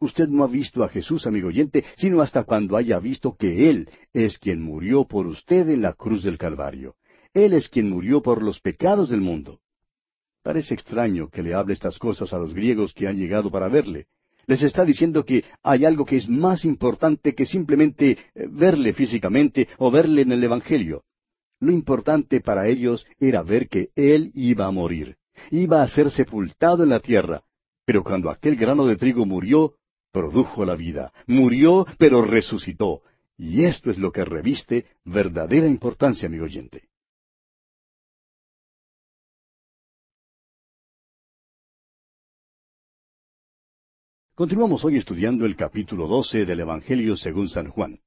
B: Usted no ha visto a Jesús, amigo oyente, sino hasta cuando haya visto que Él es quien murió por usted en la cruz del Calvario. Él es quien murió por los pecados del mundo. Parece extraño que le hable estas cosas a los griegos que han llegado para verle. Les está diciendo que hay algo que es más importante que simplemente eh, verle físicamente o verle en el Evangelio. Lo importante para ellos era ver que Él iba a morir, iba a ser sepultado en la tierra. Pero cuando aquel grano de trigo murió, produjo la vida, murió, pero resucitó. Y esto es lo que reviste verdadera importancia, amigo oyente. Continuamos hoy estudiando el capítulo 12 del Evangelio según San Juan.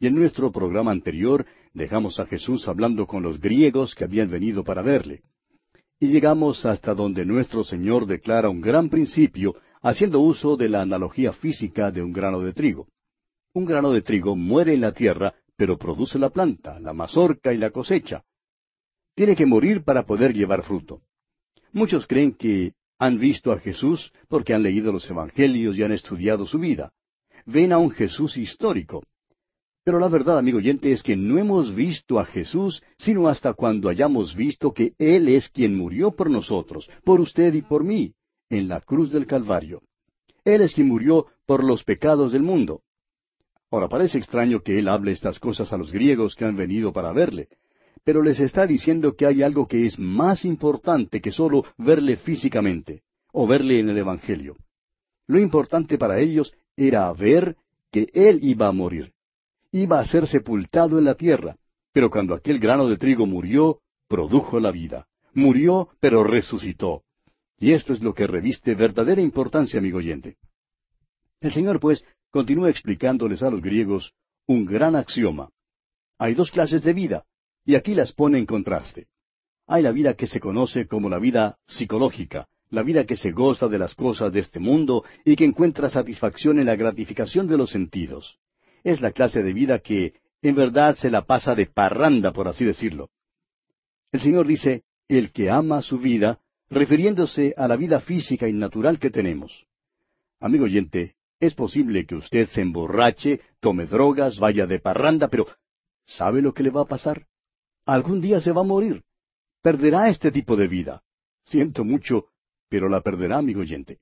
B: Y en nuestro programa anterior dejamos a Jesús hablando con los griegos que habían venido para verle. Y llegamos hasta donde nuestro Señor declara un gran principio haciendo uso de la analogía física de un grano de trigo. Un grano de trigo muere en la tierra, pero produce la planta, la mazorca y la cosecha. Tiene que morir para poder llevar fruto. Muchos creen que han visto a Jesús porque han leído los Evangelios y han estudiado su vida. Ven a un Jesús histórico. Pero la verdad, amigo oyente, es que no hemos visto a Jesús sino hasta cuando hayamos visto que Él es quien murió por nosotros, por usted y por mí, en la cruz del Calvario. Él es quien murió por los pecados del mundo. Ahora parece extraño que Él hable estas cosas a los griegos que han venido para verle, pero les está diciendo que hay algo que es más importante que solo verle físicamente, o verle en el Evangelio. Lo importante para ellos era ver que Él iba a morir iba a ser sepultado en la tierra, pero cuando aquel grano de trigo murió, produjo la vida. Murió, pero resucitó. Y esto es lo que reviste verdadera importancia, amigo oyente. El Señor, pues, continúa explicándoles a los griegos un gran axioma. Hay dos clases de vida, y aquí las pone en contraste. Hay la vida que se conoce como la vida psicológica, la vida que se goza de las cosas de este mundo y que encuentra satisfacción en la gratificación de los sentidos es la clase de vida que en verdad se la pasa de parranda, por así decirlo. El Señor dice, el que ama su vida, refiriéndose a la vida física y natural que tenemos. Amigo oyente, es posible que usted se emborrache, tome drogas, vaya de parranda, pero ¿sabe lo que le va a pasar? Algún día se va a morir. Perderá este tipo de vida. Siento mucho, pero la perderá, amigo oyente.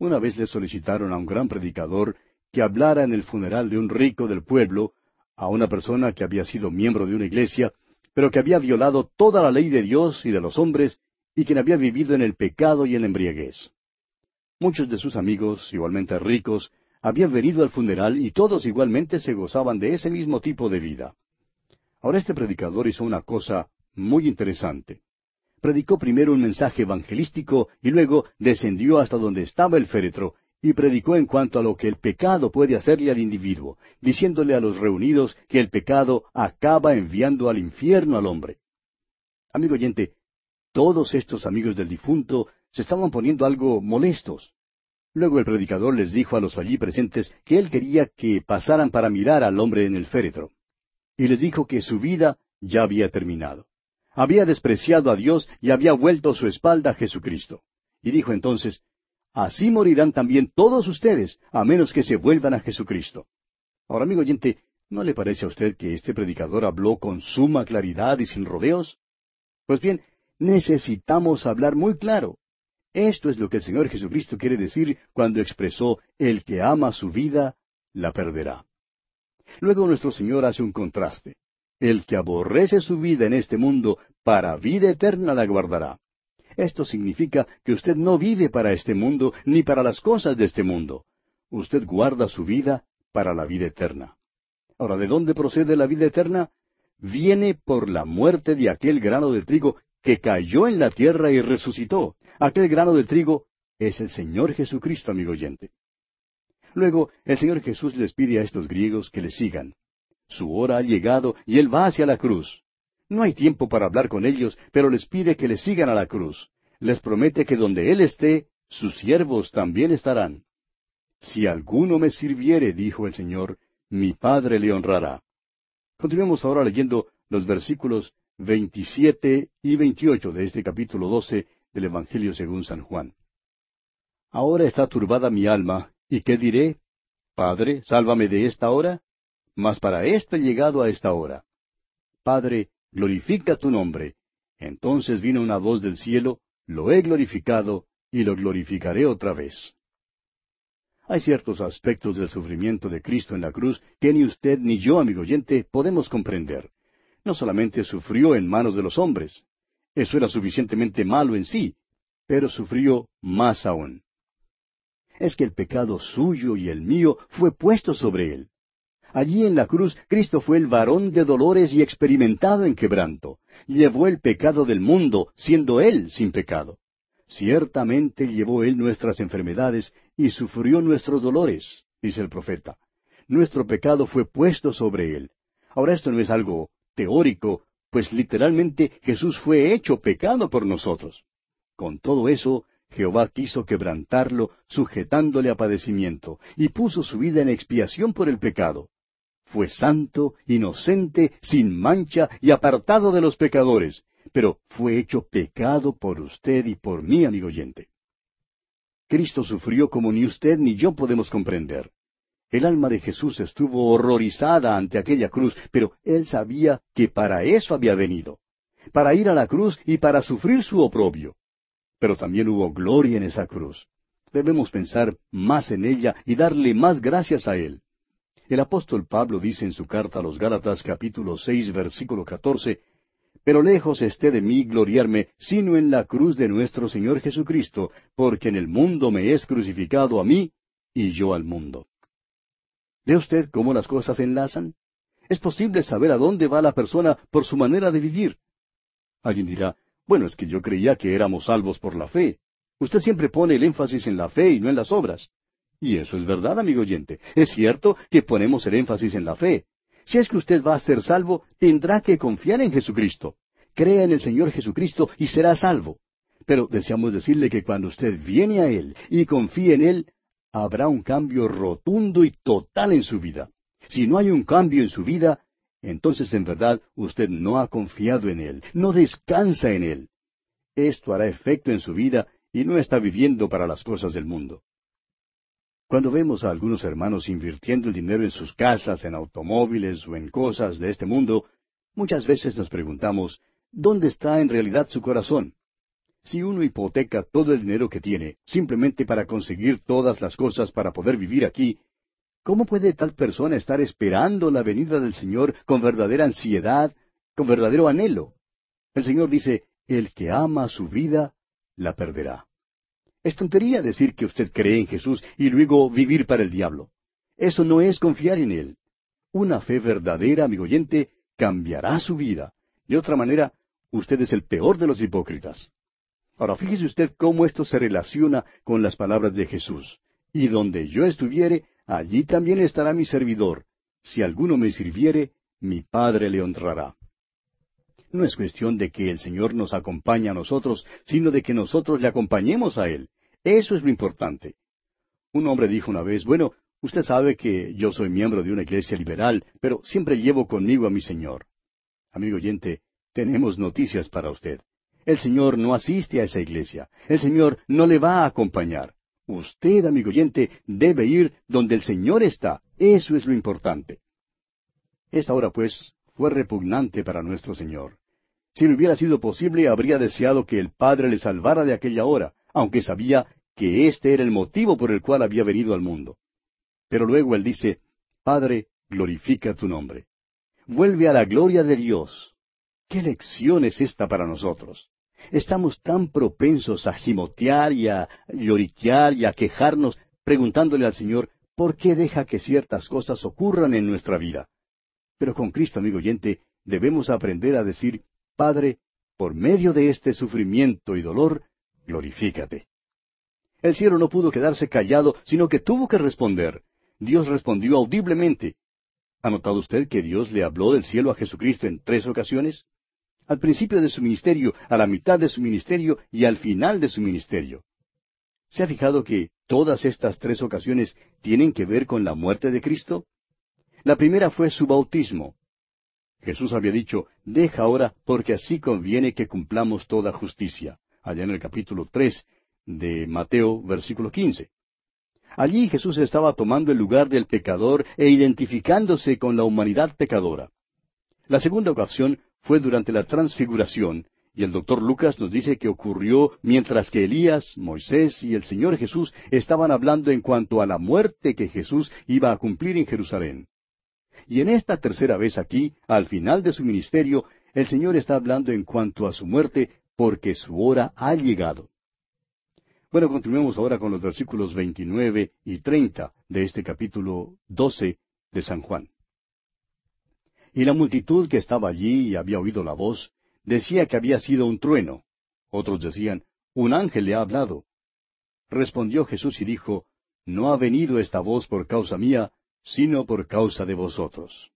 B: Una vez le solicitaron a un gran predicador que hablara en el funeral de un rico del pueblo, a una persona que había sido miembro de una iglesia, pero que había violado toda la ley de Dios y de los hombres, y quien había vivido en el pecado y en la embriaguez. Muchos de sus amigos, igualmente ricos, habían venido al funeral y todos igualmente se gozaban de ese mismo tipo de vida. Ahora este predicador hizo una cosa muy interesante. Predicó primero un mensaje evangelístico y luego descendió hasta donde estaba el féretro y predicó en cuanto a lo que el pecado puede hacerle al individuo, diciéndole a los reunidos que el pecado acaba enviando al infierno al hombre. Amigo oyente, todos estos amigos del difunto se estaban poniendo algo molestos. Luego el predicador les dijo a los allí presentes que él quería que pasaran para mirar al hombre en el féretro. Y les dijo que su vida ya había terminado. Había despreciado a Dios y había vuelto su espalda a Jesucristo. Y dijo entonces, así morirán también todos ustedes, a menos que se vuelvan a Jesucristo. Ahora, amigo oyente, ¿no le parece a usted que este predicador habló con suma claridad y sin rodeos? Pues bien, necesitamos hablar muy claro. Esto es lo que el Señor Jesucristo quiere decir cuando expresó, el que ama su vida, la perderá. Luego nuestro Señor hace un contraste. El que aborrece su vida en este mundo, para vida eterna la guardará. Esto significa que usted no vive para este mundo ni para las cosas de este mundo. Usted guarda su vida para la vida eterna. Ahora, ¿de dónde procede la vida eterna? Viene por la muerte de aquel grano de trigo que cayó en la tierra y resucitó. Aquel grano de trigo es el Señor Jesucristo, amigo oyente. Luego, el Señor Jesús les pide a estos griegos que le sigan. Su hora ha llegado y Él va hacia la cruz. No hay tiempo para hablar con ellos, pero les pide que le sigan a la cruz. Les promete que donde Él esté, sus siervos también estarán. Si alguno me sirviere, dijo el Señor, mi Padre le honrará. Continuemos ahora leyendo los versículos 27 y 28 de este capítulo 12 del Evangelio según San Juan. Ahora está turbada mi alma, ¿y qué diré? Padre, sálvame de esta hora. Mas para esto he llegado a esta hora. Padre, glorifica tu nombre. Entonces vino una voz del cielo, lo he glorificado y lo glorificaré otra vez. Hay ciertos aspectos del sufrimiento de Cristo en la cruz que ni usted ni yo, amigo oyente, podemos comprender. No solamente sufrió en manos de los hombres, eso era suficientemente malo en sí, pero sufrió más aún. Es que el pecado suyo y el mío fue puesto sobre él. Allí en la cruz Cristo fue el varón de dolores y experimentado en quebranto. Llevó el pecado del mundo, siendo Él sin pecado. Ciertamente llevó Él nuestras enfermedades y sufrió nuestros dolores, dice el profeta. Nuestro pecado fue puesto sobre Él. Ahora esto no es algo teórico, pues literalmente Jesús fue hecho pecado por nosotros. Con todo eso, Jehová quiso quebrantarlo, sujetándole a padecimiento, y puso su vida en expiación por el pecado fue santo, inocente, sin mancha y apartado de los pecadores, pero fue hecho pecado por usted y por mí, amigo oyente. Cristo sufrió como ni usted ni yo podemos comprender. El alma de Jesús estuvo horrorizada ante aquella cruz, pero él sabía que para eso había venido, para ir a la cruz y para sufrir su oprobio. Pero también hubo gloria en esa cruz. Debemos pensar más en ella y darle más gracias a Él. El apóstol Pablo dice en su carta a los Gálatas capítulo seis versículo catorce, Pero lejos esté de mí gloriarme, sino en la cruz de nuestro Señor Jesucristo, porque en el mundo me es crucificado a mí y yo al mundo. ¿Ve usted cómo las cosas enlazan? Es posible saber a dónde va la persona por su manera de vivir. Alguien dirá, bueno, es que yo creía que éramos salvos por la fe. Usted siempre pone el énfasis en la fe y no en las obras. Y eso es verdad, amigo oyente. Es cierto que ponemos el énfasis en la fe. Si es que usted va a ser salvo, tendrá que confiar en Jesucristo. Crea en el Señor Jesucristo y será salvo. Pero deseamos decirle que cuando usted viene a Él y confíe en Él, habrá un cambio rotundo y total en su vida. Si no hay un cambio en su vida, entonces en verdad usted no ha confiado en Él, no descansa en Él. Esto hará efecto en su vida y no está viviendo para las cosas del mundo. Cuando vemos a algunos hermanos invirtiendo el dinero en sus casas, en automóviles o en cosas de este mundo, muchas veces nos preguntamos, ¿dónde está en realidad su corazón? Si uno hipoteca todo el dinero que tiene, simplemente para conseguir todas las cosas para poder vivir aquí, ¿cómo puede tal persona estar esperando la venida del Señor con verdadera ansiedad, con verdadero anhelo? El Señor dice, el que ama su vida, la perderá. Es tontería decir que usted cree en Jesús y luego vivir para el diablo. Eso no es confiar en Él. Una fe verdadera, amigo oyente, cambiará su vida. De otra manera, usted es el peor de los hipócritas. Ahora fíjese usted cómo esto se relaciona con las palabras de Jesús. Y donde yo estuviere, allí también estará mi servidor. Si alguno me sirviere, mi Padre le honrará. No es cuestión de que el Señor nos acompañe a nosotros, sino de que nosotros le acompañemos a Él. Eso es lo importante. Un hombre dijo una vez, bueno, usted sabe que yo soy miembro de una iglesia liberal, pero siempre llevo conmigo a mi Señor. Amigo oyente, tenemos noticias para usted. El Señor no asiste a esa iglesia. El Señor no le va a acompañar. Usted, amigo oyente, debe ir donde el Señor está. Eso es lo importante. Esta hora, pues, fue repugnante para nuestro Señor. Si le hubiera sido posible, habría deseado que el Padre le salvara de aquella hora, aunque sabía que este era el motivo por el cual había venido al mundo. Pero luego él dice, Padre, glorifica tu nombre. Vuelve a la gloria de Dios. ¿Qué lección es esta para nosotros? Estamos tan propensos a gimotear y a lloriquear y a quejarnos, preguntándole al Señor, ¿por qué deja que ciertas cosas ocurran en nuestra vida? Pero con Cristo, amigo oyente, debemos aprender a decir, Padre, por medio de este sufrimiento y dolor, glorifícate. El cielo no pudo quedarse callado, sino que tuvo que responder. Dios respondió audiblemente. ¿Ha notado usted que Dios le habló del cielo a Jesucristo en tres ocasiones? Al principio de su ministerio, a la mitad de su ministerio y al final de su ministerio. ¿Se ha fijado que todas estas tres ocasiones tienen que ver con la muerte de Cristo? La primera fue su bautismo. Jesús había dicho, deja ahora porque así conviene que cumplamos toda justicia, allá en el capítulo tres de Mateo, versículo quince. Allí Jesús estaba tomando el lugar del pecador e identificándose con la humanidad pecadora. La segunda ocasión fue durante la transfiguración, y el doctor Lucas nos dice que ocurrió mientras que Elías, Moisés y el Señor Jesús estaban hablando en cuanto a la muerte que Jesús iba a cumplir en Jerusalén. Y en esta tercera vez aquí, al final de su ministerio, el Señor está hablando en cuanto a su muerte, porque su hora ha llegado. Bueno, continuemos ahora con los versículos 29 y 30 de este capítulo 12 de San Juan. Y la multitud que estaba allí y había oído la voz, decía que había sido un trueno. Otros decían, un ángel le ha hablado. Respondió Jesús y dijo, No ha venido esta voz por causa mía, sino por causa de vosotros.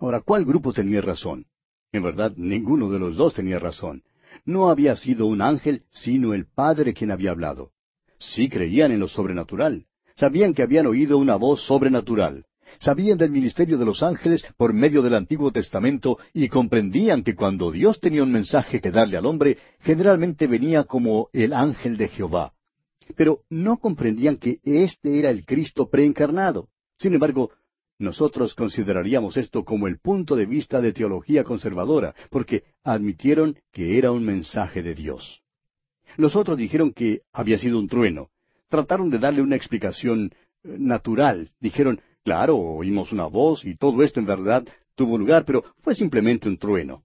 B: Ahora, ¿cuál grupo tenía razón? En verdad, ninguno de los dos tenía razón. No había sido un ángel, sino el Padre quien había hablado. Sí creían en lo sobrenatural. Sabían que habían oído una voz sobrenatural. Sabían del ministerio de los ángeles por medio del Antiguo Testamento y comprendían que cuando Dios tenía un mensaje que darle al hombre, generalmente venía como el ángel de Jehová. Pero no comprendían que éste era el Cristo preencarnado. Sin embargo, nosotros consideraríamos esto como el punto de vista de teología conservadora, porque admitieron que era un mensaje de Dios. Los otros dijeron que había sido un trueno. Trataron de darle una explicación eh, natural. Dijeron, claro, oímos una voz y todo esto en verdad tuvo lugar, pero fue simplemente un trueno.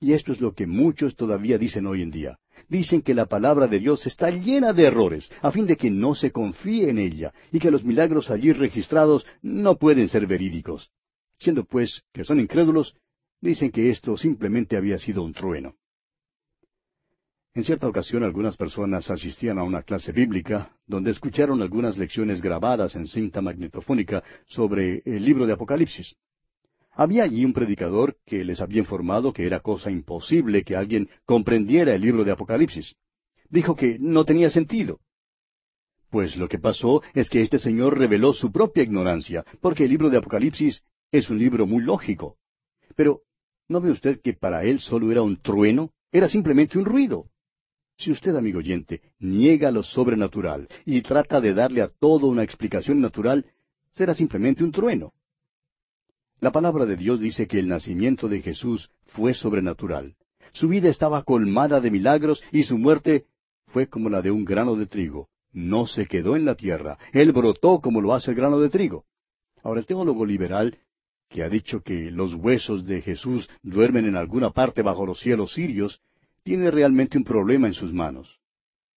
B: Y esto es lo que muchos todavía dicen hoy en día. Dicen que la palabra de Dios está llena de errores, a fin de que no se confíe en ella, y que los milagros allí registrados no pueden ser verídicos. Siendo pues que son incrédulos, dicen que esto simplemente había sido un trueno. En cierta ocasión algunas personas asistían a una clase bíblica donde escucharon algunas lecciones grabadas en cinta magnetofónica sobre el libro de Apocalipsis. Había allí un predicador que les había informado que era cosa imposible que alguien comprendiera el libro de Apocalipsis. Dijo que no tenía sentido. Pues lo que pasó es que este señor reveló su propia ignorancia, porque el libro de Apocalipsis es un libro muy lógico. Pero, ¿no ve usted que para él solo era un trueno? Era simplemente un ruido. Si usted, amigo oyente, niega lo sobrenatural y trata de darle a todo una explicación natural, será simplemente un trueno. La palabra de Dios dice que el nacimiento de Jesús fue sobrenatural. Su vida estaba colmada de milagros y su muerte fue como la de un grano de trigo. No se quedó en la tierra. Él brotó como lo hace el grano de trigo. Ahora el teólogo liberal, que ha dicho que los huesos de Jesús duermen en alguna parte bajo los cielos sirios, tiene realmente un problema en sus manos.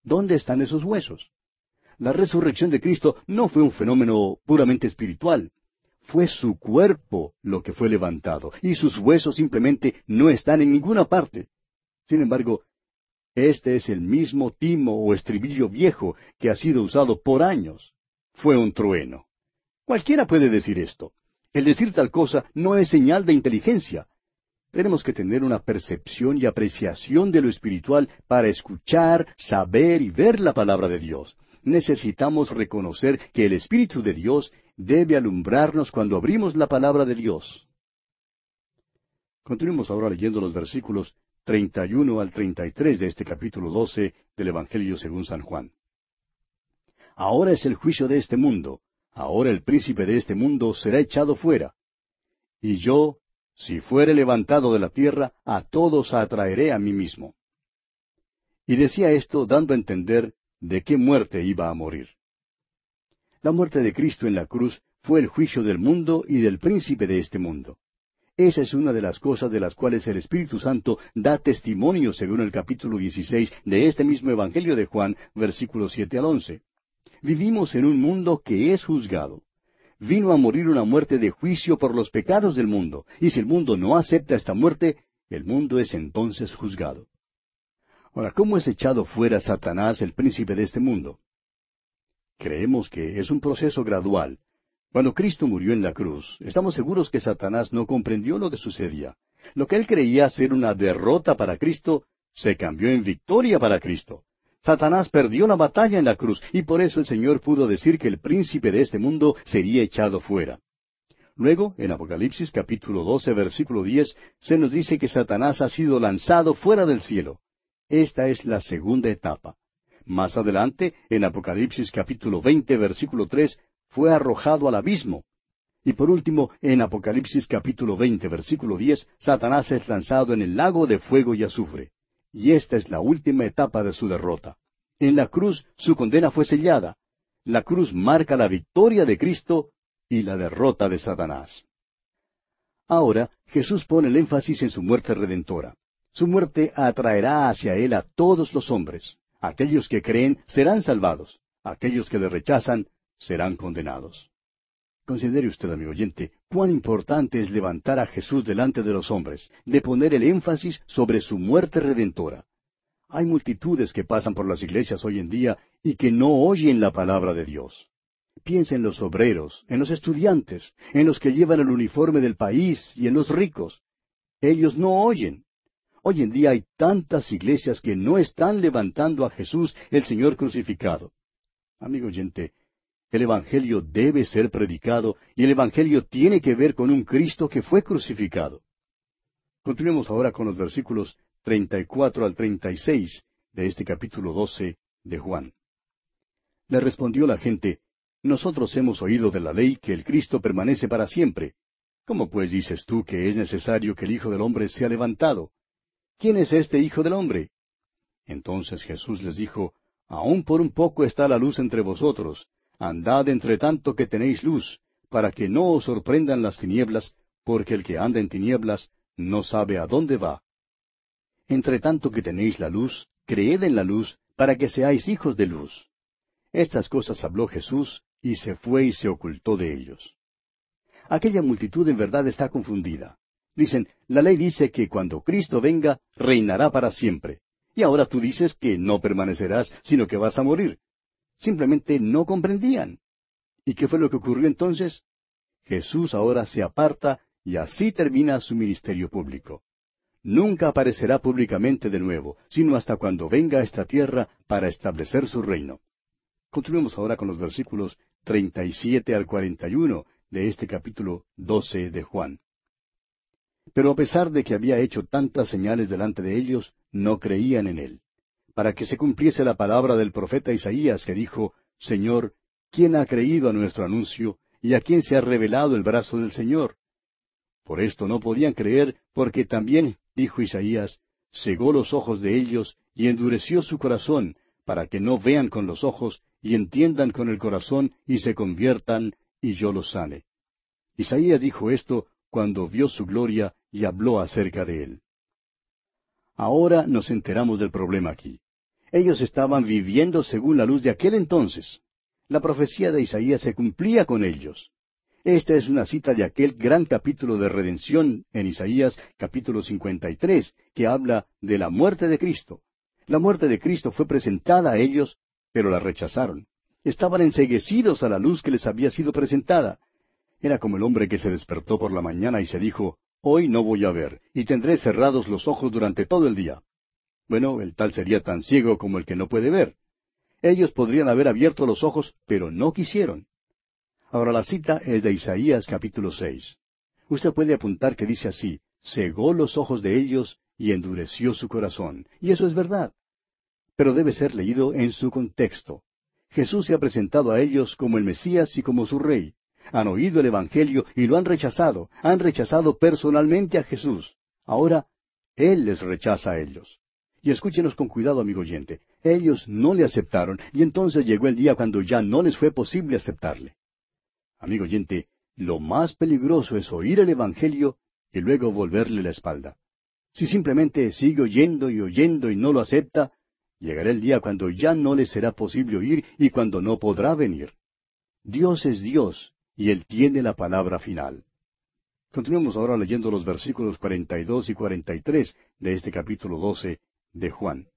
B: ¿Dónde están esos huesos? La resurrección de Cristo no fue un fenómeno puramente espiritual. Fue su cuerpo lo que fue levantado, y sus huesos simplemente no están en ninguna parte. Sin embargo, este es el mismo timo o estribillo viejo que ha sido usado por años. Fue un trueno. Cualquiera puede decir esto. El decir tal cosa no es señal de inteligencia. Tenemos que tener una percepción y apreciación de lo espiritual para escuchar, saber y ver la palabra de Dios. Necesitamos reconocer que el Espíritu de Dios debe alumbrarnos cuando abrimos la palabra de Dios. Continuemos ahora leyendo los versículos 31 al 33 de este capítulo 12 del Evangelio según San Juan. Ahora es el juicio de este mundo. Ahora el príncipe de este mundo será echado fuera. Y yo, si fuere levantado de la tierra, a todos atraeré a mí mismo. Y decía esto dando a entender de qué muerte iba a morir. La muerte de Cristo en la cruz fue el juicio del mundo y del príncipe de este mundo. Esa es una de las cosas de las cuales el Espíritu Santo da testimonio según el capítulo 16 de este mismo Evangelio de Juan, versículos siete al once. Vivimos en un mundo que es juzgado. Vino a morir una muerte de juicio por los pecados del mundo, y si el mundo no acepta esta muerte, el mundo es entonces juzgado. Ahora, ¿cómo es echado fuera Satanás, el príncipe de este mundo? Creemos que es un proceso gradual. Cuando Cristo murió en la cruz, estamos seguros que Satanás no comprendió lo que sucedía. Lo que él creía ser una derrota para Cristo, se cambió en victoria para Cristo. Satanás perdió la batalla en la cruz y por eso el Señor pudo decir que el príncipe de este mundo sería echado fuera. Luego, en Apocalipsis capítulo 12, versículo 10, se nos dice que Satanás ha sido lanzado fuera del cielo. Esta es la segunda etapa. Más adelante, en Apocalipsis capítulo 20, versículo 3, fue arrojado al abismo. Y por último, en Apocalipsis capítulo 20, versículo 10, Satanás es lanzado en el lago de fuego y azufre. Y esta es la última etapa de su derrota. En la cruz su condena fue sellada. La cruz marca la victoria de Cristo y la derrota de Satanás. Ahora Jesús pone el énfasis en su muerte redentora. Su muerte atraerá hacia él a todos los hombres. Aquellos que creen serán salvados. Aquellos que le rechazan serán condenados. Considere usted, amigo oyente, cuán importante es levantar a Jesús delante de los hombres, de poner el énfasis sobre su muerte redentora. Hay multitudes que pasan por las iglesias hoy en día y que no oyen la palabra de Dios. Piensa en los obreros, en los estudiantes, en los que llevan el uniforme del país y en los ricos. Ellos no oyen. Hoy en día hay tantas iglesias que no están levantando a Jesús, el Señor crucificado. Amigo oyente, el Evangelio debe ser predicado y el Evangelio tiene que ver con un Cristo que fue crucificado. Continuemos ahora con los versículos 34 al 36 de este capítulo 12 de Juan. Le respondió la gente, Nosotros hemos oído de la ley que el Cristo permanece para siempre. ¿Cómo pues dices tú que es necesario que el Hijo del Hombre sea levantado? ¿Quién es este Hijo del Hombre? Entonces Jesús les dijo, Aún por un poco está la luz entre vosotros, andad entre tanto que tenéis luz, para que no os sorprendan las tinieblas, porque el que anda en tinieblas no sabe a dónde va. Entre tanto que tenéis la luz, creed en la luz, para que seáis hijos de luz. Estas cosas habló Jesús, y se fue y se ocultó de ellos. Aquella multitud en verdad está confundida. Dicen, la ley dice que cuando Cristo venga, reinará para siempre. Y ahora tú dices que no permanecerás, sino que vas a morir. Simplemente no comprendían. ¿Y qué fue lo que ocurrió entonces? Jesús ahora se aparta y así termina su ministerio público. Nunca aparecerá públicamente de nuevo, sino hasta cuando venga a esta tierra para establecer su reino. Continuemos ahora con los versículos 37 al 41 de este capítulo 12 de Juan. Pero a pesar de que había hecho tantas señales delante de ellos, no creían en él. Para que se cumpliese la palabra del profeta Isaías que dijo, Señor, ¿quién ha creído a nuestro anuncio y a quién se ha revelado el brazo del Señor? Por esto no podían creer, porque también, dijo Isaías, cegó los ojos de ellos y endureció su corazón, para que no vean con los ojos y entiendan con el corazón y se conviertan, y yo los sane. Isaías dijo esto cuando vio su gloria y habló acerca de él. Ahora nos enteramos del problema aquí. Ellos estaban viviendo según la luz de aquel entonces. La profecía de Isaías se cumplía con ellos. Esta es una cita de aquel gran capítulo de redención en Isaías capítulo 53, que habla de la muerte de Cristo. La muerte de Cristo fue presentada a ellos, pero la rechazaron. Estaban enseguecidos a la luz que les había sido presentada. Era como el hombre que se despertó por la mañana y se dijo, Hoy no voy a ver, y tendré cerrados los ojos durante todo el día. Bueno, el tal sería tan ciego como el que no puede ver. Ellos podrían haber abierto los ojos, pero no quisieron. Ahora la cita es de Isaías capítulo seis. Usted puede apuntar que dice así, cegó los ojos de ellos y endureció su corazón. Y eso es verdad. Pero debe ser leído en su contexto. Jesús se ha presentado a ellos como el Mesías y como su Rey han oído el Evangelio y lo han rechazado, han rechazado personalmente a Jesús. Ahora, Él les rechaza a ellos. Y escúchenos con cuidado, amigo oyente. Ellos no le aceptaron y entonces llegó el día cuando ya no les fue posible aceptarle. Amigo oyente, lo más peligroso es oír el Evangelio y luego volverle la espalda. Si simplemente sigue oyendo y oyendo y no lo acepta, llegará el día cuando ya no le será posible oír y cuando no podrá venir. Dios es Dios y Él tiene la palabra final. Continuemos ahora leyendo los versículos 42 y 43 de este capítulo 12 de Juan.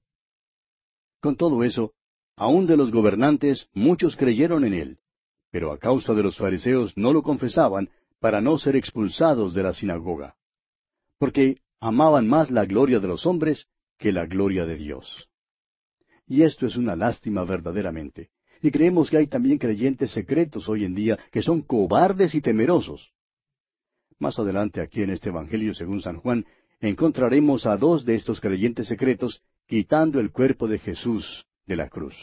B: Con todo eso, aun de los gobernantes muchos creyeron en Él, pero a causa de los fariseos no lo confesaban para no ser expulsados de la sinagoga, porque amaban más la gloria de los hombres que la gloria de Dios. Y esto es una lástima verdaderamente. Y creemos que hay también creyentes secretos hoy en día que son cobardes y temerosos. Más adelante aquí en este Evangelio según San Juan encontraremos a dos de estos creyentes secretos quitando el cuerpo de Jesús de la cruz.